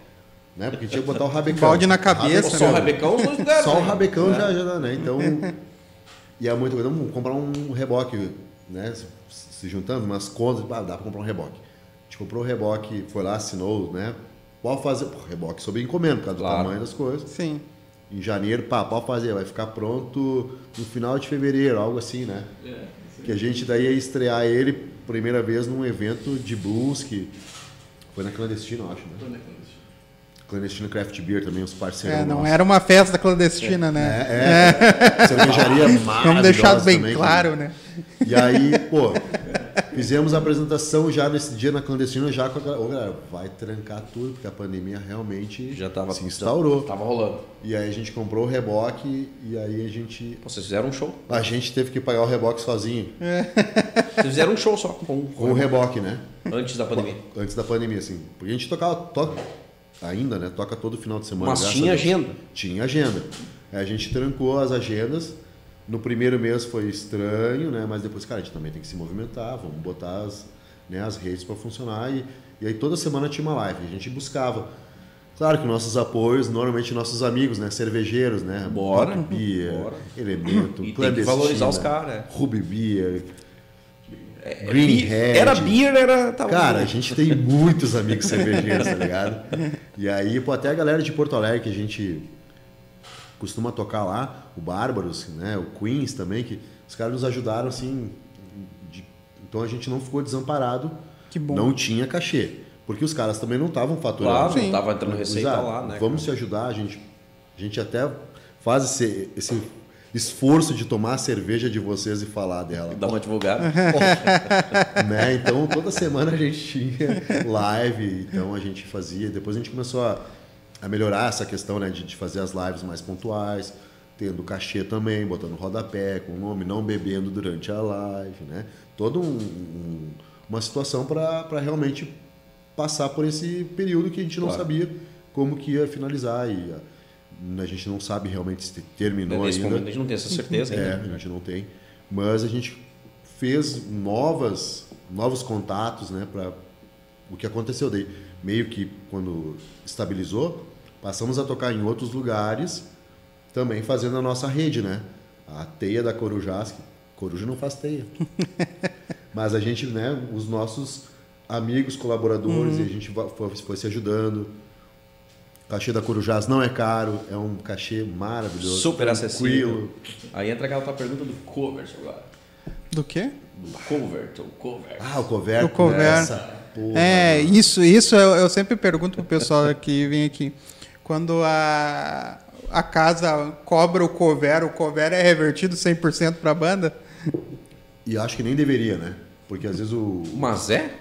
Né? Porque tinha que botar o rabecão. Balde na cabeça. Só o né? rabecão Só o rabecão já, já dá, né? Então, [LAUGHS] e é muito coisa. Vamos comprar um reboque, né? Se juntando, umas contas, ah, dá para comprar um reboque. A gente comprou o reboque, foi lá, assinou, né? Pode fazer, pô, reboque sob encomenda, por causa claro. do tamanho das coisas. Sim em janeiro, pá, pode fazer, vai ficar pronto no final de fevereiro, algo assim, né? É, que a gente daí ia estrear ele primeira vez num evento de blues que foi na clandestina, eu acho, né? Foi na clandestina. Clandestino Craft Beer também, os parceiros. É, não nossos. era uma festa clandestina, é, né? É, é. é. cervejaria maravilhosa Vamos deixar bem também, claro, né? E aí, pô, Fizemos a apresentação já nesse dia na clandestina, já com a galera. Ô, galera, vai trancar tudo, porque a pandemia realmente já tava, se instaurou. Tava rolando. E aí a gente comprou o reboque e aí a gente. Vocês fizeram um show? A gente teve que pagar o reboque sozinho. É. Vocês fizeram um show só com, com o reboque, né? Antes da pandemia. Antes da pandemia, sim. Porque a gente tocava. Toca, ainda, né? Toca todo final de semana. Mas tinha agenda. Tinha agenda. Aí a gente trancou as agendas no primeiro mês foi estranho, né? Mas depois, cara, a gente também tem que se movimentar, vamos botar as, né, as redes para funcionar. E, e aí toda semana tinha uma live. A gente buscava Claro que nossos apoios, normalmente nossos amigos, né? Cervejeiros, né? Bora. Beer, Bora. Elemento, E tem que valorizar os caras, né? Ruby Beer. É, Green Head. Era beer, era. Tava Cara, a gente tem muitos amigos cervejeiros, tá ligado? E aí, pô, até a galera de Porto Alegre que a gente costuma tocar lá, o Bárbaros, né? O Queens também, que os caras nos ajudaram assim. de- Então a gente não ficou desamparado. Que bom. Não tinha cachê. Porque os caras também não estavam faturando. Claro, não tava entrando receita Exato. lá, né? Vamos se ajudar, a gente, a gente até faz esse, esse esforço de tomar a cerveja de vocês e falar dela. Dar uma divulgada. [LAUGHS] né? Então toda semana a gente tinha live, então a gente fazia. Depois a gente começou a, a melhorar essa questão né, de, de fazer as lives mais pontuais, tendo cachê também, botando rodapé, com o nome, não bebendo durante a live, né? Toda um, um- uma situação para realmente passar por esse período que a gente não Claro. sabia como que ia finalizar e a, a gente não sabe realmente se terminou Nesse ainda. momento a gente não tem essa certeza É, ainda. a gente não tem. Mas a gente fez novas, novos contatos, né, para o que aconteceu daí. Meio que quando estabilizou, passamos a tocar em outros lugares, também fazendo a nossa rede, né? A teia da Corujás, que Coruja não faz teia. [LAUGHS] Mas a gente, né, os nossos amigos, colaboradores, e a gente foi, foi se ajudando. O cachê da Corujás não é caro, é um cachê maravilhoso. Super acessível. Aí entra aquela tua pergunta do covert agora. Do quê? Do covert, o covert. Ah, o cover. O cover. Porra, É, mano. isso, isso eu, eu sempre pergunto pro pessoal que vem aqui. Quando a, a casa cobra o cover, o cover é revertido 100% para a banda? E acho que nem deveria, né? Porque às vezes o. Mas é?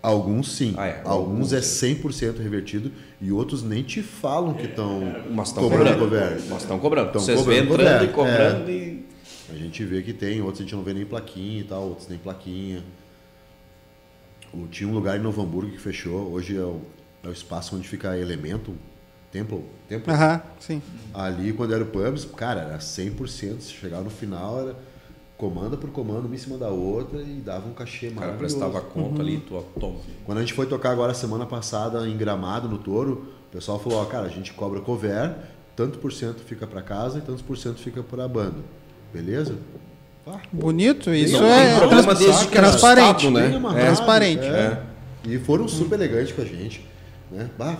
Alguns sim. Ah, é. Alguns é Alguns, 100% revertido e outros nem te falam que estão Mas estão cobrando cobrando. cover. Mas estão cobrando. Tão Vocês cobrando entrando e cover, é. cobrando e. A gente vê que tem, outros a gente não vê nem plaquinha e tal, outros nem plaquinha. O- Tinha um lugar em Novo Hamburgo que fechou, hoje é o, é o espaço onde fica Elementum, Temple, Temple. Aham, sim. Ali, quando era o pubs, cara, era 100%. Se chegar no final, era comanda por comanda, uma em cima da outra e dava um cachê O cara maravilhoso. prestava conta ali, tu toma. Quando a gente foi tocar agora semana passada em Gramado, no Touro, o pessoal falou, ó, cara, a gente cobra cover, tanto por cento fica para casa e tantos por cento fica para a banda. Beleza? Ah, Bonito, isso Não é trans- desde é transparente. né? amarrado, Transparente. é. E foram super elegantes com a gente. Né? Bah,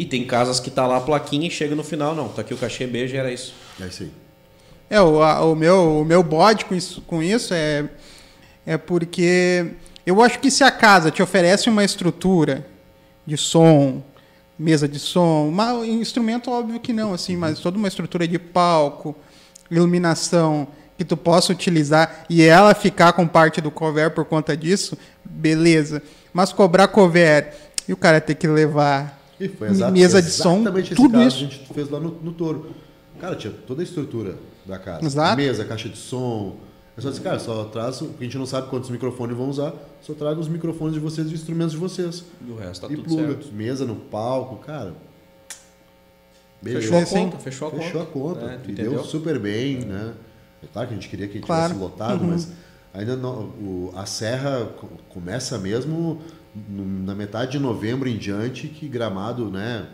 E tem casas que tá lá a plaquinha e chega no final, não. Tá aqui o cachê, beijo, era isso. é isso aí. É, o, a- o, meu, o meu bode com isso, com isso é, é porque eu acho que se a casa te oferece uma estrutura de som, mesa de som, uma, instrumento óbvio que não, assim, mas toda uma estrutura de palco, iluminação que tu possa utilizar e ela ficar com parte do cover por conta disso, beleza. Mas cobrar cover e o cara ter que levar E foi exa- mesa de som, exatamente esse tudo caso isso. que a gente fez lá no, no Touro. Cara, tinha toda a estrutura da casa. Exato. Mesa, caixa de som. É só dizer, cara, só traz, o- a gente não sabe quantos microfones vão usar, só traga os microfones de vocês e os instrumentos de vocês. E o resto tá e tudo pluga. certo. Mesa no palco, cara. Beleza. Fechou a conta, fechou a conta. Fechou a conta. É, e entendeu? deu super bem, né? É claro que a gente queria que Claro. tivesse lotado, mas ainda não, o- a serra co- começa mesmo no- na metade de novembro em diante, que gramado, né?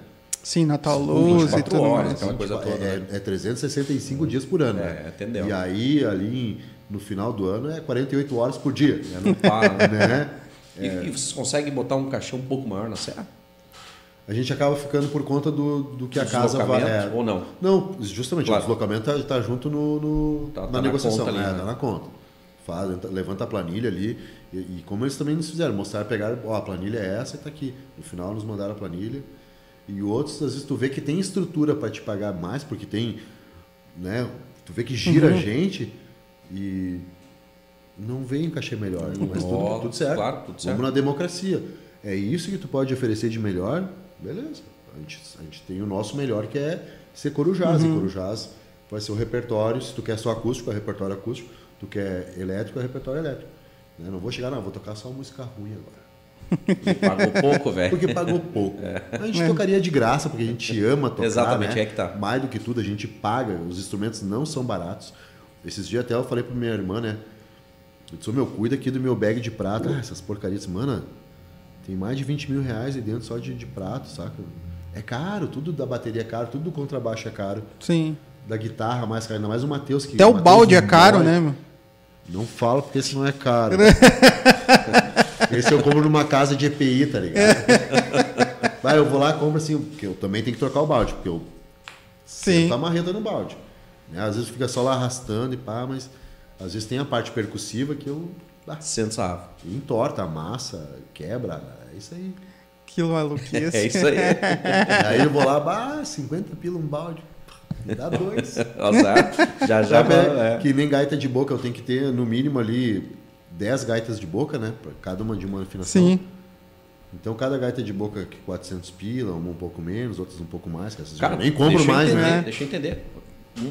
Sim, Natal Luz e 24 tudo horas, mais. aquela coisa Tipo, toda. é, né? é 365 dias por ano. É, né? entendeu. E aí, ali no final do ano, é 48 horas por dia. É, não para, né? [LAUGHS] né? E, e vocês conseguem botar um cachê um pouco maior na serra? A gente acaba ficando por conta do, do que a casa vai. Deslocamento é, ou não? Não, justamente, Claro. o deslocamento está junto no, no- Tá- tá na na negociação, conta ali, né? né? Tá na conta. Faz, levanta a planilha ali. E, e como eles também nos fizeram, mostraram, pegaram, ó, a planilha é essa e está aqui. No final nos mandaram a planilha. E outros, às vezes, tu vê que tem estrutura para te pagar mais, porque tem, né? Tu vê que gira Uhum. a gente e não vem um cachê melhor. Mas tudo, Ó, tudo certo. claro, tudo certo. Vamos na democracia. É isso que tu pode oferecer de melhor, beleza. A gente, a gente tem o nosso melhor que é ser corujás. Uhum. E corujás vai ser o repertório. Se tu quer só acústico, é repertório acústico. Tu quer elétrico, é repertório elétrico. Né? Não vou chegar, não, vou tocar só música ruim agora. Porque pagou pouco, velho. Porque pagou pouco. A gente tocaria de graça, porque a gente ama tocar. É. Exatamente, né? é que tá. Mais do que tudo, a gente paga. Os instrumentos não são baratos. Esses dias até eu falei pra minha irmã, né? Eu disse, "Ô, meu, cuida aqui do meu bag de prata. Ah, essas porcarias, mano, tem mais de 20 mil reais aí dentro só de, de prato, saca? É caro, tudo da bateria é caro, tudo do contrabaixo é caro. Sim. Da guitarra mais caro, ainda mais o Matheus que. Até o Matheus balde é não caro, dói. né, meu? Não fala porque esse não é caro. [LAUGHS] esse eu compro numa casa de EPI, tá ligado? [LAUGHS] Vai, eu vou lá e compro assim, porque eu também tenho que trocar o balde, porque eu Sim. a marreta no balde. Né? Às vezes fica só lá arrastando e pá, mas às vezes tem a parte percussiva que eu ah, Sensável. entorta, amassa, quebra, é isso aí. Que maluquice. [LAUGHS] É isso aí. Aí eu vou lá, bah, 50 pila um balde. Dá dois. [LAUGHS] Azar. Já já. Sabe, é. Que nem gaita de boca, eu tenho que ter no mínimo ali 10 gaitas de boca, né? Pra cada uma de uma afinação. Sim. Então cada gaita de boca que 400 pila, uma um pouco menos, outras um pouco mais, que essas Cara, eu nem compro mais, entender, né? Deixa eu entender.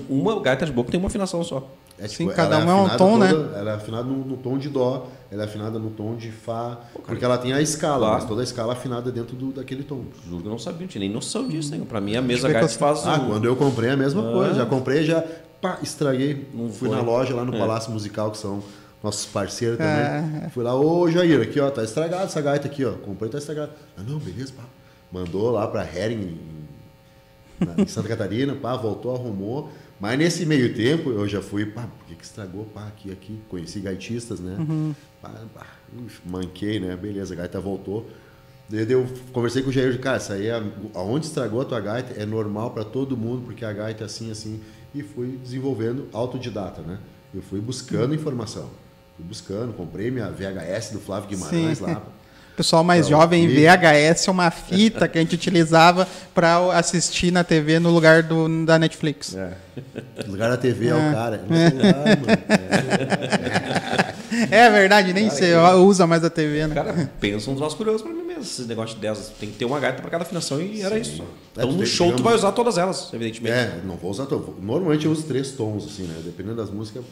Um- Uma gaita de boca tem uma afinação só. É, Sim, cada ela uma é um tom, né? Ela é afinada no, no tom de dó, ela é afinada no tom de fá, porque ela tem a escala, Claro. mas toda a escala é afinada dentro do, daquele tom. Juro que eu não sabia, não tinha nem noção disso. Né? Pra mim, a que eu- faz. Ah, um- quando eu comprei a mesma Ah. coisa, já comprei, já pá, estraguei. Não Fui foi. na loja lá no É. Palácio Musical, que são nossos parceiros também. É. Fui lá, ô Jair, aqui ó, tá estragado essa gaita aqui, ó. Comprei, tá estragado. Ah, não, beleza, pá. Mandou lá pra Hering, em, em Santa Catarina, pá, voltou, arrumou. Mas nesse meio tempo eu já fui, pá, por que, que estragou? Pá, aqui, aqui. Conheci gaitistas, né? Pá, pá, ux, manquei, né? Beleza, a gaita voltou. Daí eu conversei com o Jair, cara, isso aí é aonde estragou a tua gaita é normal para todo mundo, porque a gaita é assim, assim. E fui desenvolvendo autodidata, né? Eu fui buscando informação. Fui buscando, comprei minha VHS do Flávio Guimarães Sim. lá. [LAUGHS] O pessoal mais Então, jovem, VHS é uma fita que a gente utilizava para assistir na TV no lugar do, da Netflix. É. O lugar da TV é, É. o cara. No celular, mano. É verdade, nem você usa mais a TV, né? Cara, pensa um troço curioso pra mim mesmo. Esses negócios de 10. Tem que ter uma gaita pra cada afinação e era isso. Então tu no show tu digamos- vai usar todas elas, evidentemente. É, não vou usar. to- Normalmente eu uso três tons, assim, né? Dependendo das músicas,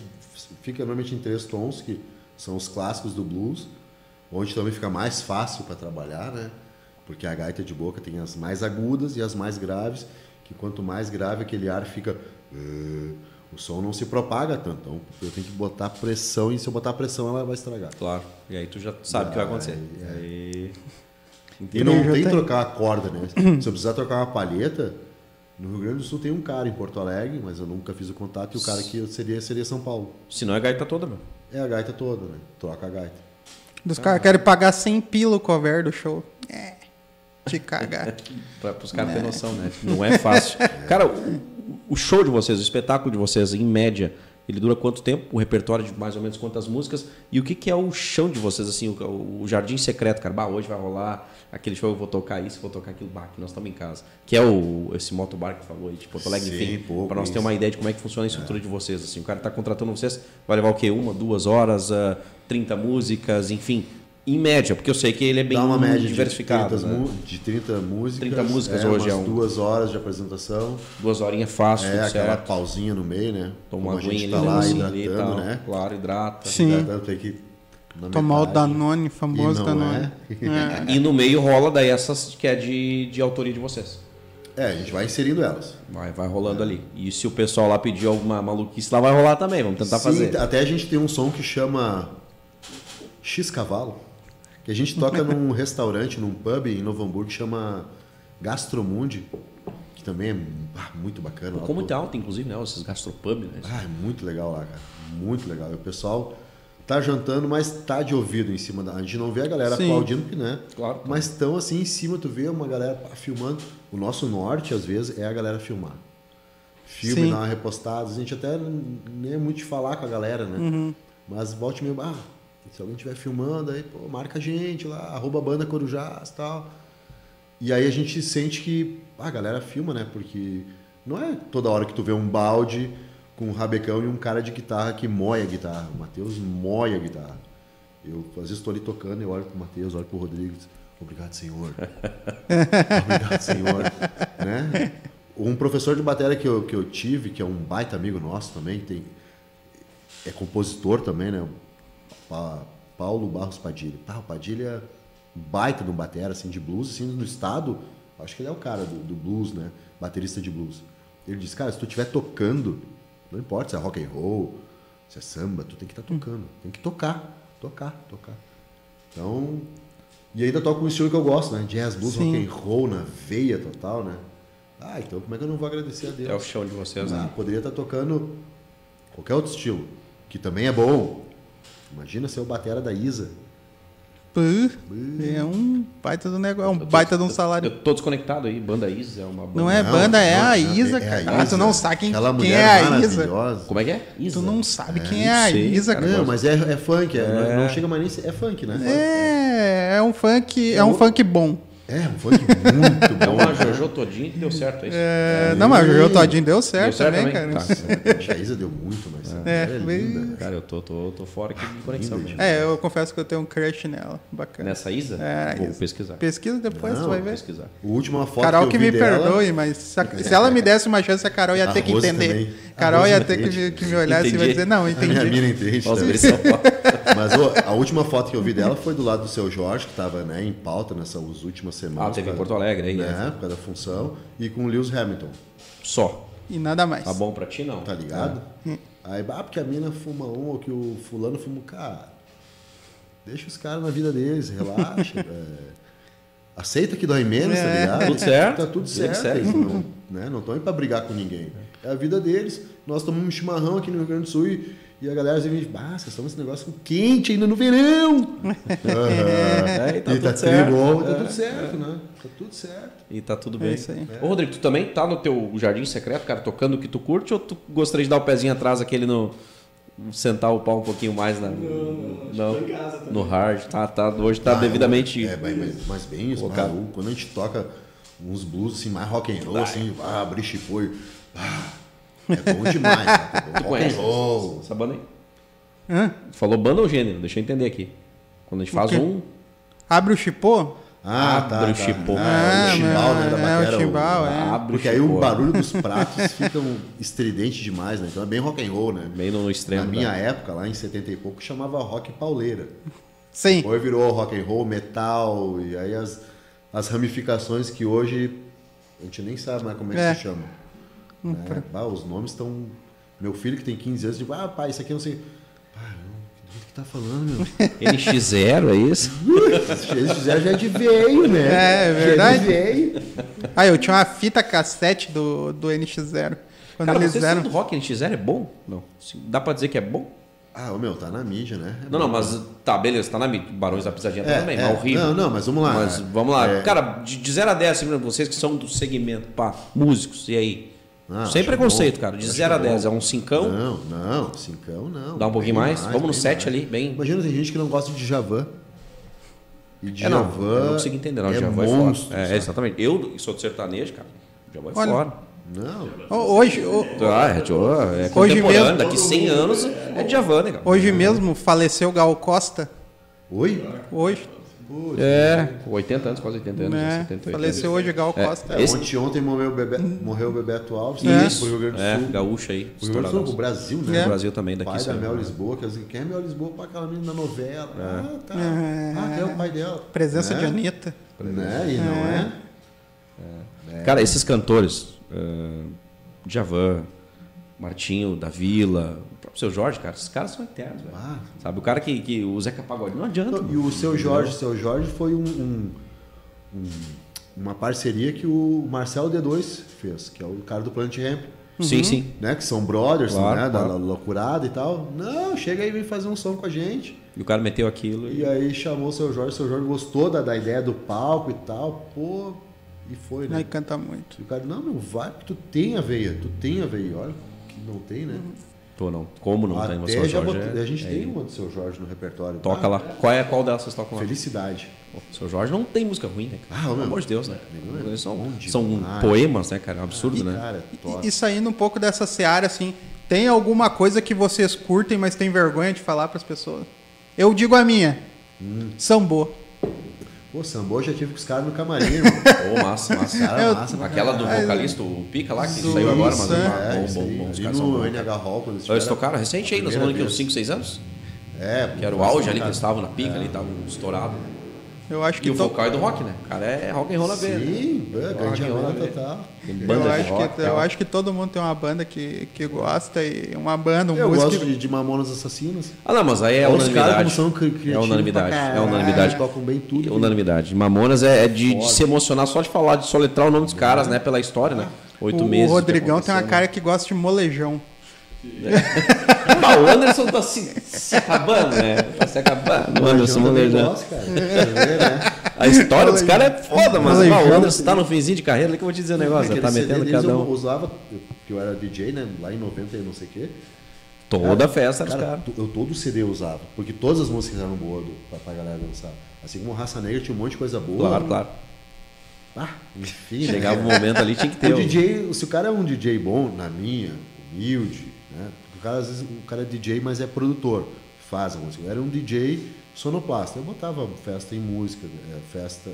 fica normalmente em três tons, que são os clássicos do blues, onde também fica mais fácil para trabalhar, né? Porque a gaita de boca tem as mais agudas e as mais graves, que quanto mais grave aquele ar fica. eh, o som não se propaga tanto. Então eu tenho que botar pressão e se eu botar pressão ela vai estragar. Claro. E aí tu já sabe o que vai acontecer. é. Aí... E não tem tenho. trocar a corda, né? [CLEARS THROAT] Se eu precisar trocar uma palheta, no Rio Grande do Sul tem um cara em Porto Alegre, mas eu nunca fiz o contato, e o cara que eu seria seria São Paulo. Se não é gaita toda, meu. É a gaita toda, né? Troca a gaita. Dos caras querem pagar 100 pila o cover do show. É. Te cagar. [LAUGHS] Pra, pros caras terem noção, né? Não é fácil. Cara, o, o show de vocês, o espetáculo de vocês, em média, ele dura quanto tempo? O repertório de mais ou menos quantas músicas? E o que, que é o chão de vocês, assim, o, o jardim secreto, cara? Bah, hoje vai rolar aquele show, eu vou tocar isso, vou tocar aquilo, bah, que nós estamos em casa. Que é o, esse motobar que falou aí, de Porto Alegre, Sim, enfim, para nós ter uma ideia de como é que funciona a estrutura de vocês. Assim, o cara está contratando vocês, vai levar o quê? Uma, duas horas, ah, 30 músicas, enfim. Em média, porque eu sei que ele é bem Dá uma média diversificado. de 30, né? de 30 músicas. 30 músicas é, hoje é um- duas horas de apresentação. Duas horinhas fácil, É aquela certo. pausinha no meio, né? Toma uma aguinha tá lá ali, hidratando, ali e tal. né? Claro, hidrata. Sim. Hidratando, tem que Tomar o. Danone, famoso E Danone. [LAUGHS] É. E no meio rola daí essas que é de, de autoria de vocês. É, a gente vai inserindo elas. Vai, vai rolando ali. E se o pessoal lá pedir alguma maluquice, lá vai rolar também. Vamos tentar Sim, fazer. Até a gente tem um som que chama X Cavalo, que a gente toca [LAUGHS] num restaurante, num pub em Novo Hamburgo que chama Gastromundi, que também é ah, muito bacana. Ficou muito to- alto, inclusive, né? Esses gastropub, né? Ah, é muito legal lá, cara. Muito legal. E o pessoal tá jantando, mas tá de ouvido em cima da. A gente não vê a galera Sim. aplaudindo, porque, né? Claro. Mas estão assim em cima, tu vê uma galera filmando. O nosso norte, às vezes, é a galera filmar. Filme, Sim. dar uma repostada. A gente até nem é muito de falar com a galera, né? Uhum. Mas volte meio. Ah, se alguém estiver filmando, aí, pô, marca a gente lá, arroba banda Corujás e tal. E aí a gente sente que ah, a galera filma, né? Porque não é toda hora que tu vê um balde com um rabecão e um cara de guitarra que moia a guitarra. O Matheus moia a guitarra. Eu às vezes estou ali tocando, eu olho pro Matheus, olho pro Rodrigo, digo, obrigado, senhor. [LAUGHS] obrigado, senhor. né? Um professor de bateria que eu, que eu tive, que é um baita amigo nosso também, tem, é compositor também, né? Pa- Paulo Barros Padilha. Ah, o Padilha é baita um batera, assim, de blues, assim, no estado, acho que ele é o cara do, do blues, né? Baterista de blues. Ele disse, cara, se tu estiver tocando, não importa se é rock and roll, se é samba, tu tem que estar tocando. Tem que tocar, tocar, tocar. Então, E ainda toco um estilo que eu gosto, né? Jazz, blues, Sim. rock and roll na veia total, né? Ah, então como é que eu não vou agradecer a Deus? É o chão de vocês, Ah, né? poderia estar tocando qualquer outro estilo, que também é bom. Imagina ser o batera da Isa. É um baita do negócio, é um baita de um salário. Eu tô desconectado aí. Banda Isa é uma banda. Não é Não, banda, é a Isa, é a cara. Ah, tu não sabe quem, Aquela quem mulher é a Isa. Como é que é? Isa. Tu não sabe quem não é a Isa, cara. Não, mas é, é funk, é, Não, não chega mais nem. É funk, né? É, é um funk, é um funk bom. É, um funk muito [LAUGHS] É bom. uma Jojo Todinho que deu certo, é isso? É, não, mas o Jojo Todinho deu certo, Deu certo também, também? cara. Tá. Acho que a Isa deu muito, mas É, é linda. Cara, eu tô, tô, tô fora aqui de conexão. Linda, mesmo. É, eu confesso que eu tenho um crush nela. Bacana. Nessa Isa? É, Vou Isa. pesquisar. Pesquisa depois, Não, tu vai ver. pesquisar. A última foto Carol que que eu vi me dela, perdoe, mas se, a- se ela me [LAUGHS] desse uma chance, a Carol ia A ter que entender. também. A Carol ia não ter que, que me olhar e vai Entendi. dizer, não, A minha mina entendi. entende. Nossa, Mas ô, a última foto que eu vi dela foi do lado do seu Jorge, que estava né, em pauta nessas últimas semanas. Ah, teve em por Porto Alegre aí, Né, é. por causa da função. E com o Lewis Hamilton, Só. E nada mais. Tá bom pra ti, não? tá ligado? Aí, ah, porque a mina fuma um ou que o fulano fuma um. Cara, deixa os caras na vida deles, relaxa. [LAUGHS] é. Aceita que dói menos, tá É. ligado? Tudo certo. Tá tudo certo. Eles não, né, não estão aí pra brigar com ninguém. É a vida deles. Nós tomamos um chimarrão aqui no Rio Grande do Sul e, e a galera diz, ah, vocês estão esse negócio quente ainda no verão. [LAUGHS] Aham. É, e tá e tudo tá certo. bom, tá É, tudo certo, né? Tá tudo certo. E tá tudo É bem. isso aí. Ô, Rodrigo, tu também tá no teu jardim secreto, cara, tocando o que tu curte, ou tu gostaria de dar o pezinho atrás aquele no. sentar o pau um pouquinho mais na. Não, tô em casa também. no hard? Tá, tá, hoje tá Ah, devidamente. É, mas, mas- mas bem isso, quando a gente toca uns blues assim, mais rock and roll, assim, ah, abrir chipoi, ah, é bom demais, cara. [LAUGHS] Tu rock and conhece roll. essa banda aí? Hã? Tu falou banda ou gênero? Deixa eu entender aqui. Quando a gente faz quê? um. Abre o chipô? Ah, tá, Abre o tá. chipô. Ah, É, o chimbal, né, da é, o chimbal, é. Abre Porque o aí o chipô. barulho dos pratos [LAUGHS] fica um estridente demais, né? Então é bem rock and roll, né? Bem no extremo. Na minha da- época, lá em 70 e pouco, chamava rock pauleira. Sim. Depois virou rock and roll, metal, e aí as, as ramificações que hoje a gente nem sabe mais como é que É. se chama. Né? Ah, os nomes estão. Meu filho que tem 15 anos, digo, ah, pai, isso aqui eu não sei. Pai, não, do que que tá falando, meu? [LAUGHS] NX0, é isso? Eles fizeram já é de veio, né? É, é verdade. Já é de veio. Ah, eu tinha uma fita cassete do, do NX0. Quando Cara, eles vocês eram. do rock NX0 é bom? Não. Dá pra dizer que é bom? Ah, ô, meu, tá na mídia, né? É Não, não, bom. mas tá, beleza, tá na mídia. Barões da Pisadinha É, também, é. horrível. Não, não, mas vamos lá. Mas vamos lá. É. Cara, de, de 0 a 10, assim, vocês que são do segmento, pá, músicos, e aí? Ah, Sem preconceito, bom. cara. De Acho 0 a bom. 10, é um cincão? Não, não, cincão não. Dá um pouquinho Bem mais? Vamos no bem 7 mais. ali, bem. Imagina, tem gente que não gosta de Javan. E de É, não, Javan eu não consigo entender, não. é Djavan é monstro, fora. É, exatamente. Eu sou de sertanejo, cara. Djavan é Olha, fora. Não, Ho- Hoje, ho- Ah, é, é Hoje mesmo- Daqui 100 anos é Djavan, né, cara? hoje mesmo faleceu Gal Costa. oi? Hoje. Putz. É, 80 anos, quase 80 anos. Né? 78 Faleceu hoje Gal É, Costa. É, Esse- ontem, ontem morreu o, Bebe, morreu o Bebeto Alves. É. Isso. Pro Rio Grande do É, Sul. gaúcho aí, Pro Rio Grande do Sul, pro Brasil, É. né? No Brasil também, daqui pai da saiu, Mel né? Lisboa, que quem é Mel Lisboa? Pá, aquela menina da novela. Ah, tá. É. Ah, é o pai dela? Presença né? de Anitta. Né? E não é? Cara, esses cantores, uh, Djavan, Martinho da Vila, o próprio seu Jorge, cara, esses caras são eternos, velho. Ah. Sabe, o cara que, que o Zeca Pagodinho não adianta. E o seu Jorge, seu Jorge foi um, um- um- uma parceria que o Marcelo D2 fez, que é o cara do Planet Ramp, Sim, sim. né? Que são brothers, Claro, né? Da claro. loucurada e tal. Não, chega aí e vem fazer um som com a gente. E o cara meteu aquilo. E... E aí chamou o seu Jorge, o seu Jorge gostou da, da ideia do palco e tal, pô, e foi, né? Aí canta muito. E o cara, não, meu, vai, porque tu tem a veia, tu tem a veia. Olha, que não tem, né? Tô não. Como não tem? Até seu já Jorge botou- é- a gente é- tem uma do seu Jorge no repertório. Toca Ah, lá. Qual é qual delas vocês tocam lá? Felicidade. Pô, O seu Jorge não tem música ruim, né, cara? Ah, Pelo meu. amor de Deus, né? É são, são demais. poemas, né, cara? É um absurdo, né? Cara. E, e saindo um pouco dessa seara, assim, tem alguma coisa que vocês curtem, mas tem vergonha de falar para as pessoas? Eu digo a minha. Hum. Sambô. Pô, Sambô já tive com os caras no camarim, [LAUGHS] irmão. Ô, massa, massa. Cara, Eu- massa pra Aquela do caralho. vocalista, o Pica lá, que Isso, saiu agora, mas é. bom, É, bom, bom. Os caras são no bons. NH Hall, quando eles Eles tocaram recente aí, nós falando que uns vez. 5, 6 anos? É, Que era o auge ali, que eles estavam na pica ali, estavam estourados. Eu acho que E o to- vocal é do rock, né? O cara é rock and roll né? Sim, é, grande Rock and roll, banda né? total. Tem eu acho, rock, que, eu acho que todo mundo tem uma banda que, que gosta e uma banda, um Eu músico. gosto de, de Mamonas Assassinas. Ah, não, mas aí é Olha os caras como unanimidade. são cri- criativos É unanimidade. É unanimidade. Tocam bem tudo. É unanimidade. Mamonas é, é de, de se emocionar só de falar, de soletrar o nome dos caras, né? Pela história, né? Oito o, meses. o Rodrigão tem uma cara que gosta de molejão. [LAUGHS] né? O Anderson tá se, se acabando, né? Tá se acabando. O Anderson Molejão. Gosto, cara. Você vê, né? A história dos caras é foda, mas o Anderson tá no finzinho de carreira, ali que eu vou te dizer um negócio. Aquele Tá metendo cada Eu um. usava, eu- porque eu era DJ, né? Lá em 90 e não sei o quê. Toda festa dos Cara, caras. to- eu todo CD eu usava. Porque todas as músicas eram boas do, pra, pra galera dançar. Assim como Raça Negra tinha um monte de coisa boa. Claro, claro. Ah, enfim. né? Chegava um momento ali, tinha que ter. O o- DJ, se o cara é um DJ bom, na minha, humilde, né? Porque o cara, às vezes, o cara é DJ, mas é produtor, faz a música. Eu era um DJ sonoplasta. Eu botava festa em música, é, festa.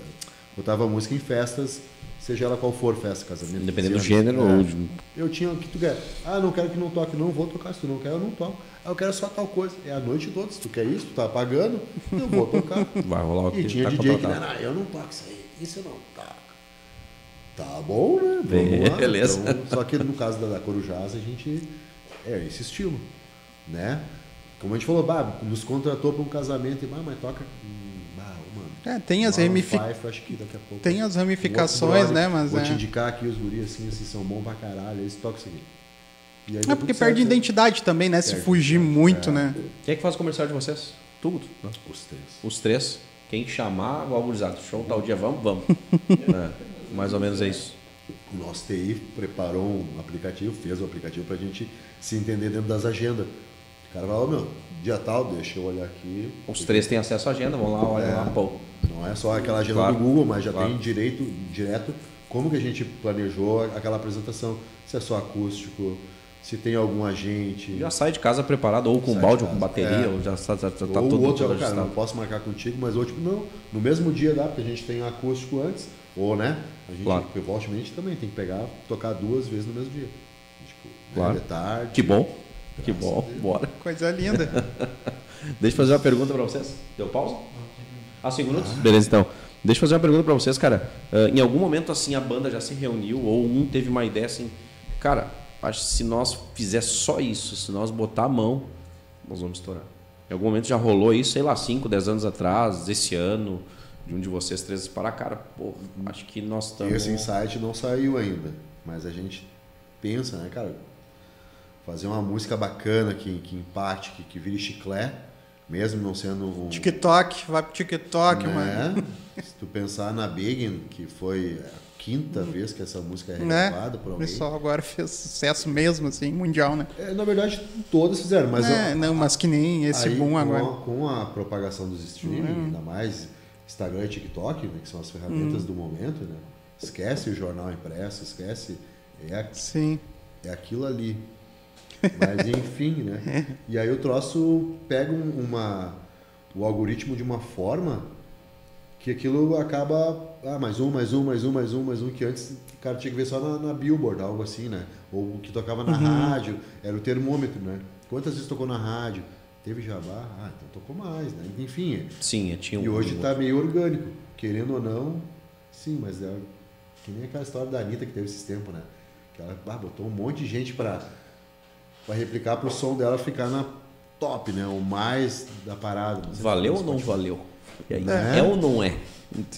Botava música em festas, seja ela qual for, festa, casamento. Independente do 15 anos. gênero É. ou de- Eu tinha o que tu quer. Ah, não quero que não toque, não vou tocar. Se tu não quer, eu não toco. Ah, eu quero só tal coisa. É a noite toda. Se tu quer isso, tu tá pagando, eu vou tocar. [LAUGHS] Vai rolar o que E tinha tá DJ que contratado. não, eu não toco isso aí, isso eu não toco. Tá bom, né? Lá. beleza. Então, só que no caso da, da Corujás, a gente é esse estilo, né? Como a gente falou, bah, nos contratou para um casamento e, bah, mas toca. bah, mano. É, tem as, Maroon ramifi- five, acho que daqui a pouco. tem as ramificações, né? Mas Vou te é. indicar aqui os guris assim, assim, são bons pra caralho, eles tocam isso aqui. É porque tudo perde certo, né? identidade também, né? Se Perde, fugir muito, é. né? Quem é que faz o comercial de vocês? Tudo. né? Os três. Os três. Quem chamar, o gurizada. Show tal dia, vamos, vamos. [LAUGHS] É, mais ou menos é isso. O nosso TI preparou um aplicativo, fez o aplicativo para a gente se entender dentro das agendas. O cara falou, meu, dia tal, deixa eu olhar aqui. Os três têm acesso à agenda, vão lá, olha É. lá, pô. Não é só aquela agenda Claro, do Google, mas já claro. tem direito, direto como que a gente planejou aquela apresentação. Se é só acústico, se tem algum agente. Já sai de casa preparado, ou com Sai balde, de ou com bateria, É. ou já está, já tá ou outro, cara, não posso marcar contigo, mas ou tipo, não, no mesmo dia dá, porque a gente tem acústico antes, ou né? A gente, Claro. porque volta e meia a gente também tem que pegar, tocar duas vezes no mesmo dia. Tipo, Claro. né, de tarde. Que bom, que bom, a Deus. bora. Coisa linda. [LAUGHS] Deixa eu fazer uma pergunta pra vocês. Deu pausa? Ah, cinco minutos? Beleza, então. Deixa eu fazer uma pergunta pra vocês, cara. Ah, em algum momento, assim, a banda já se reuniu, ou um teve uma ideia assim, cara, acho que se nós fizer só isso, se nós botar a mão, nós vamos estourar. Em algum momento já rolou isso, sei lá, 5, 10 anos atrás, esse ano, de um de vocês três para cara, pô, acho que nós estamos. Esse insight não saiu ainda, mas a gente pensa, né, cara? Fazer uma música bacana que, que empate, que, que vire chiclé, mesmo não sendo um. TikTok, vai pro TikTok, mano. né? Se tu pensar na Begin, que foi a quinta vez que essa música é Né? regravada por O alguém. pessoal agora fez sucesso mesmo, assim, mundial, né? É, na verdade, todas fizeram, mas é, ó, não, mas que nem esse aí, boom com agora. A, com a propagação dos streaming, Uhum. ainda mais Instagram e TikTok, né, que são as ferramentas Uhum. do momento, né? Esquece o jornal impresso, esquece. É, a- Sim. é aquilo ali. Mas [LAUGHS] enfim, né? E aí o troço pega um- uma, o algoritmo de uma forma que aquilo acaba. Ah, mais um, mais um, mais um, mais um, mais um, que antes o cara tinha que ver só na, na Billboard, algo assim, né? Ou o que tocava na rádio, era o termômetro, né? Quantas vezes tocou na rádio? Teve jabá? Ah, então tocou mais, né? Enfim. Sim, tinha um. E hoje tá meio orgânico. Querendo ou não, sim, mas é que nem aquela história da Anitta que teve esses tempos, né? Que ela ah, botou um monte de gente pra, pra replicar pro som dela ficar na top, né? O mais da parada. Sei Valeu ou não valeu? E aí, É. é ou não é?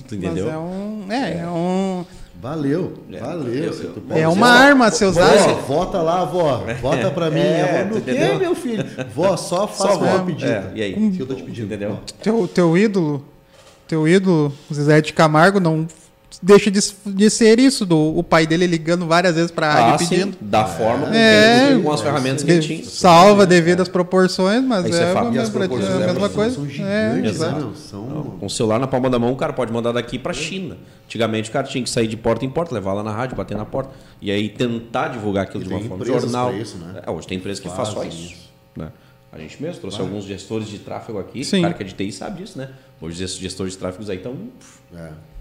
Tu entendeu? Mas é um. É, é um. Valeu, É, valeu. eu- é dizer, uma ó, arma ser Vó, usada. vota lá, vó. Vota pra mim. É, tu no quê, entendeu? meu filho? Vó, só faça o meu vó. pedido. É, e aí? Isso que eu tô te pedindo. Entendeu? Teu, teu ídolo, teu ídolo, Zezé de Camargo, não deixa de, de ser isso, do, o pai dele ligando várias vezes pra rádio Ah, sim, pedindo. da forma com, É. com as ferramentas que ele tinha. Salva devido às proporções, mas Isso é é, a E mesma, proporções a da mesma coisa. são É, gigantes, exato. né? São... Com o celular na palma da mão, o cara pode mandar daqui pra China. Antigamente o cara tinha que sair de porta em porta, levar lá na rádio, bater na porta. E aí tentar divulgar aquilo E de uma forma. Jornal. isso, né? É, hoje tem empresa que faz só isso. isso. né? A gente mesmo trouxe alguns gestores de tráfego aqui. Sim. O cara que é de TI sabe disso, né? Hoje esses gestores de tráfegos aí estão.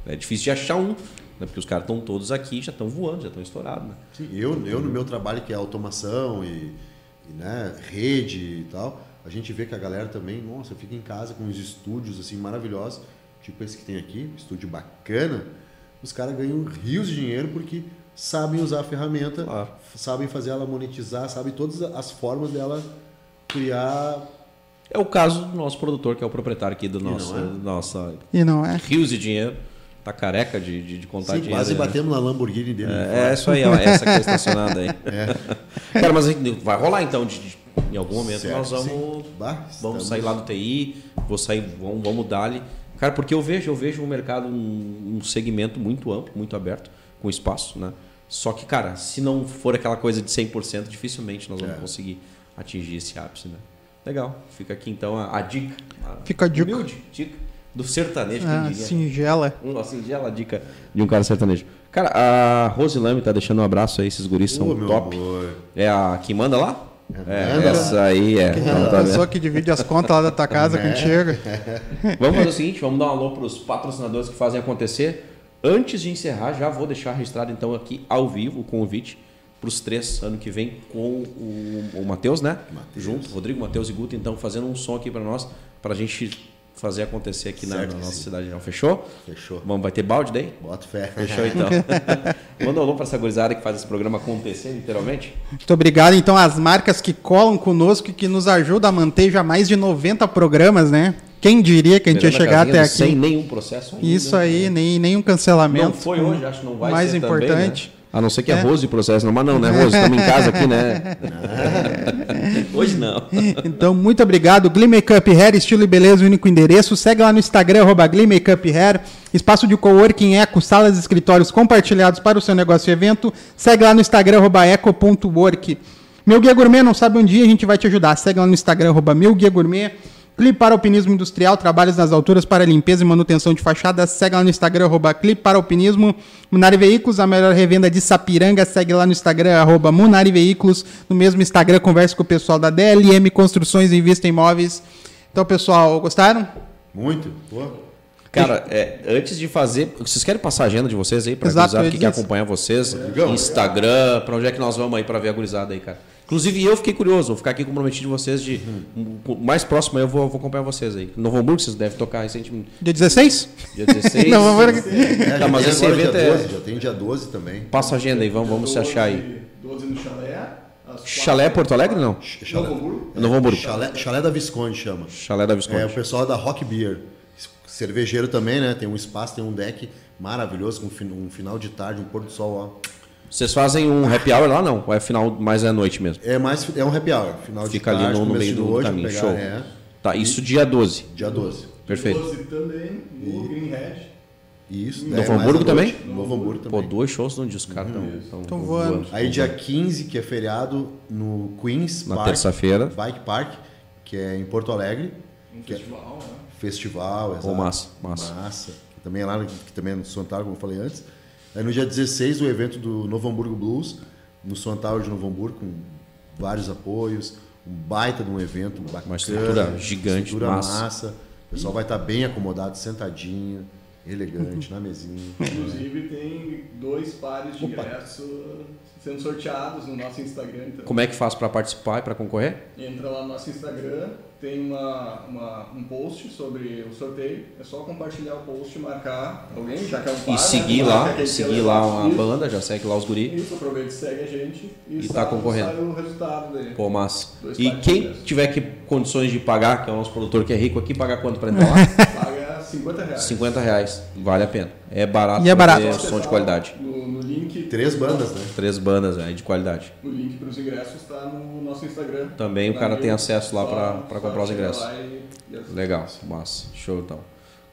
É. Difícil de achar um. Né? Porque os caras estão todos aqui, já estão voando, já estão estourados. Né? Sim, eu, eu no meu trabalho que é automação e, e, né, rede e tal, a gente vê que a galera também, nossa, fica em casa com os estúdios assim maravilhosos tipo esse que tem aqui, estúdio bacana, os caras ganham rios de dinheiro porque sabem usar a ferramenta, Claro. sabem fazer ela monetizar, sabem todas as formas dela criar. É o caso do nosso produtor, que é o proprietário aqui do nosso, não é? nossa E não é? rios de dinheiro. Tá careca de, de, de contar Sim, dinheiro. quase né? batemos na Lamborghini dele. É, é isso aí, ó, essa que tá estacionada aí. [LAUGHS] Cara, mas a vai rolar então, de- de- em algum momento Certo, nós vamos. Bah, vamos sair lá do TI, vou sair, vamos, vamos dar-lhe. Cara, porque eu vejo, eu vejo um mercado, um, um segmento muito amplo, muito aberto, com espaço, né? Só que, cara, se não for aquela coisa de 100%, dificilmente nós vamos É. conseguir atingir esse ápice, né? Legal, fica aqui então a, a dica. Fica a dica. Humilde dica do sertanejo, Ah, diria. singela. Uma singela dica de um cara sertanejo. Cara, a Rose Lame tá deixando um abraço aí, esses guris são meu top. É a que manda lá? É, manda. essa aí é. Então, A tá pessoa que divide as contas lá da tua casa É. quando chega. [LAUGHS] Vamos fazer o seguinte, vamos dar um alô pros patrocinadores que fazem acontecer. Antes de encerrar, já vou deixar registrado então aqui ao vivo o convite pros três ano que vem com o, o Matheus, né? Matheus. Junto, Rodrigo, Matheus e Guto, então fazendo um som aqui para nós, pra gente fazer acontecer aqui na, Certo na nossa sim. cidade. Não, fechou? Fechou. Vamos, vai ter balde daí? Bota fé. Fechou então. [LAUGHS] Manda um alô pra essa gurizada que faz esse programa acontecer, literalmente. Muito obrigado, então, às marcas que colam conosco e que nos ajudam a manter já mais de 90 programas, né? Quem diria que a gente ia chegar até do Sem aqui? nenhum processo ainda. Isso aí, nem, nenhum cancelamento. Não foi hoje, acho que não vai Mais ser importante. Também, né? A não ser que a É. Rose processe, não. Mas não, né, Rose? Estamos em casa aqui, né? [LAUGHS] hoje não. [LAUGHS] Então, muito obrigado. Glee Makeup Hair, estilo e beleza, único endereço. Segue lá no Instagram, arroba Glee Makeup Hair. Espaço de coworking Eco, salas e escritórios compartilhados para o seu negócio e evento. Segue lá no Instagram, arroba eco.work. Meu Guia Gourmet, não sabe um dia, a gente vai te ajudar. Segue lá no Instagram, arroba Meu Guia Gourmet. Clipe para Alpinismo Industrial, trabalhos nas alturas para limpeza e manutenção de fachadas. Segue lá no Instagram, arroba Clipe para Alpinismo. Munari Veículos, a melhor revenda de Sapiranga. Segue lá no Instagram, arroba Munari Veículos. No mesmo Instagram, converse com o pessoal da DLM Construções e Invista em Imóveis. Então, pessoal, gostaram? Muito. Pô. Cara, é, antes de fazer, vocês querem passar a agenda de vocês aí para Exato, gurizada eu que ia quer acompanhar vocês? Instagram, para onde é que nós vamos aí para ver a gurizada aí, cara? Inclusive eu fiquei curioso, vou ficar aqui comprometido de vocês de o mais próximo aí eu vou, vou acompanhar vocês aí. Novo Hamburgo vocês devem tocar recentemente, Dia 16? dia 16. [LAUGHS] Não, vamos ver. É, Tá, já mas tem esse agora evento dia é- 12, já tem dia 12 também. Passa a agenda aí, vamos, vamos se achar aí. 12 no chalé. Chalé é Porto Alegre não? Chalé, Novo Hamburgo. Novo Hamburgo. Chalé, Chalé da Visconde chama. Chalé da Visconde. É o pessoal da Rock Beer. Cervejeiro também, né? Tem um espaço, tem um deck maravilhoso, com um um final de tarde, um pôr do sol, ó. Vocês fazem um happy hour lá não? Ou é final, mais é noite mesmo? É mais é um happy hour, final Fica de tarde, ali no, no meio de do, do noite, caminho. Show. pegar, é, Tá, isso dia 12. dia 12. Perfeito. 12 também no Greenhead. Isso. Novo daí é mais Hamburgo à também? Novo Hamburgo Pô, também. dois shows onde os caras estão Tão voando. Aí dia 15, que é feriado, no Queens Na Park, terça-feira. Bike Park, que é em Porto Alegre. Um Que é- festival, né? Festival, exato. massa, massa. Massa. Que também é lá, no- que também é no Suantal, como eu falei antes. Aí no dia 16, o evento do Novo Hamburgo Blues, no Suantal de Novo Hamburgo, com vários apoios, um baita de um evento bacana. Uma estrutura gigante, estrutura massa. massa. O pessoal vai estar bem acomodado, sentadinho, elegante, na mesinha. Inclusive tem dois pares de ingressos sendo sorteados no nosso Instagram. Então. Como é que faz para participar e para concorrer? Entra lá no nosso Instagram, tem uma, uma- um post sobre o sorteio. É só compartilhar o post, marcar alguém, já que é um par, E né? seguir Marca lá, seguir lá uma Isso, banda, já segue lá os guri. Isso, aproveita e segue a gente e, E tá concorrendo. sai o resultado daí. Pô, massa. Dois E quem tiver que condições de pagar, que é o nosso produtor que é rico aqui, pagar quanto para entrar lá? Paga 50 reais. 50 reais. Vale a pena. É barato. E é barato. som de qualidade. No, Três bandas, né? Três bandas aí de qualidade. o link para os ingressos está no nosso Instagram. Também o Na cara tem acesso lá só comprar os ingressos. e- e. Legal, massa. Show então.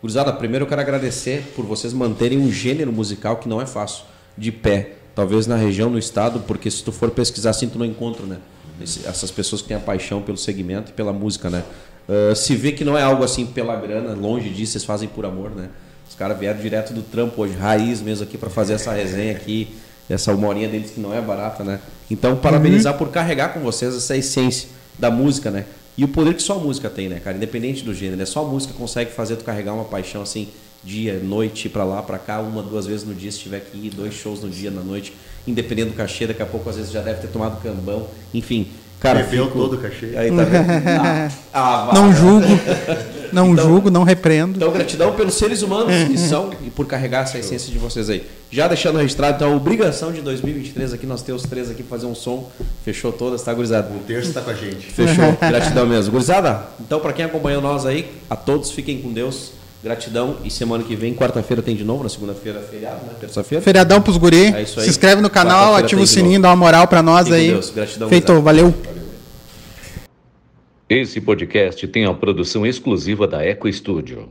Gurizada, primeiro eu quero agradecer por vocês manterem um gênero musical que não é fácil, de pé. Talvez na região, no estado, porque se tu for pesquisar assim, tu não encontra, né? Esse- essas pessoas que têm a paixão pelo segmento e pela música, né? Ah, se vê que não é algo assim pela grana, longe disso, vocês fazem por amor, né? Os caras vieram direto do trampo hoje, raiz mesmo aqui para fazer essa resenha aqui, essa uma horinha deles que não é barata, né? Então, parabenizar por carregar com vocês essa essência da música, né? E o poder que só a música tem, né, cara? Independente do gênero, é só a música consegue fazer tu carregar uma paixão assim, dia, noite, pra lá, pra cá, uma, duas vezes no dia, se tiver que ir, dois shows no dia, na noite, independente do cachê, daqui a pouco às vezes já deve ter tomado cambão, enfim. Cara, Bebeu fico- todo o cachê. Aí tá vendo? Ah, ah. Não julgo, [LAUGHS] não Então- julgo, não repreendo. Então, gratidão pelos seres humanos que são e por carregar essa essência de vocês aí. Já deixando registrado, então, a obrigação de 2023 aqui, nós temos três aqui fazer um som. Fechou todas, tá, gurizada? Um terço tá com a gente. Fechou. [LAUGHS] Gratidão mesmo. Gurizada, então, pra quem acompanhou nós aí, a todos fiquem com Deus. Gratidão. E semana que vem, quarta-feira, tem de novo. Na segunda-feira, feriado, né? Terça-feira. Feriadão pros guri. É isso aí. Se inscreve no canal, ativa o sininho, dá uma moral pra nós Fiquem com aí. Deus. Gratidão, Feito, valeu. Esse podcast tem a produção exclusiva da Eco Studio.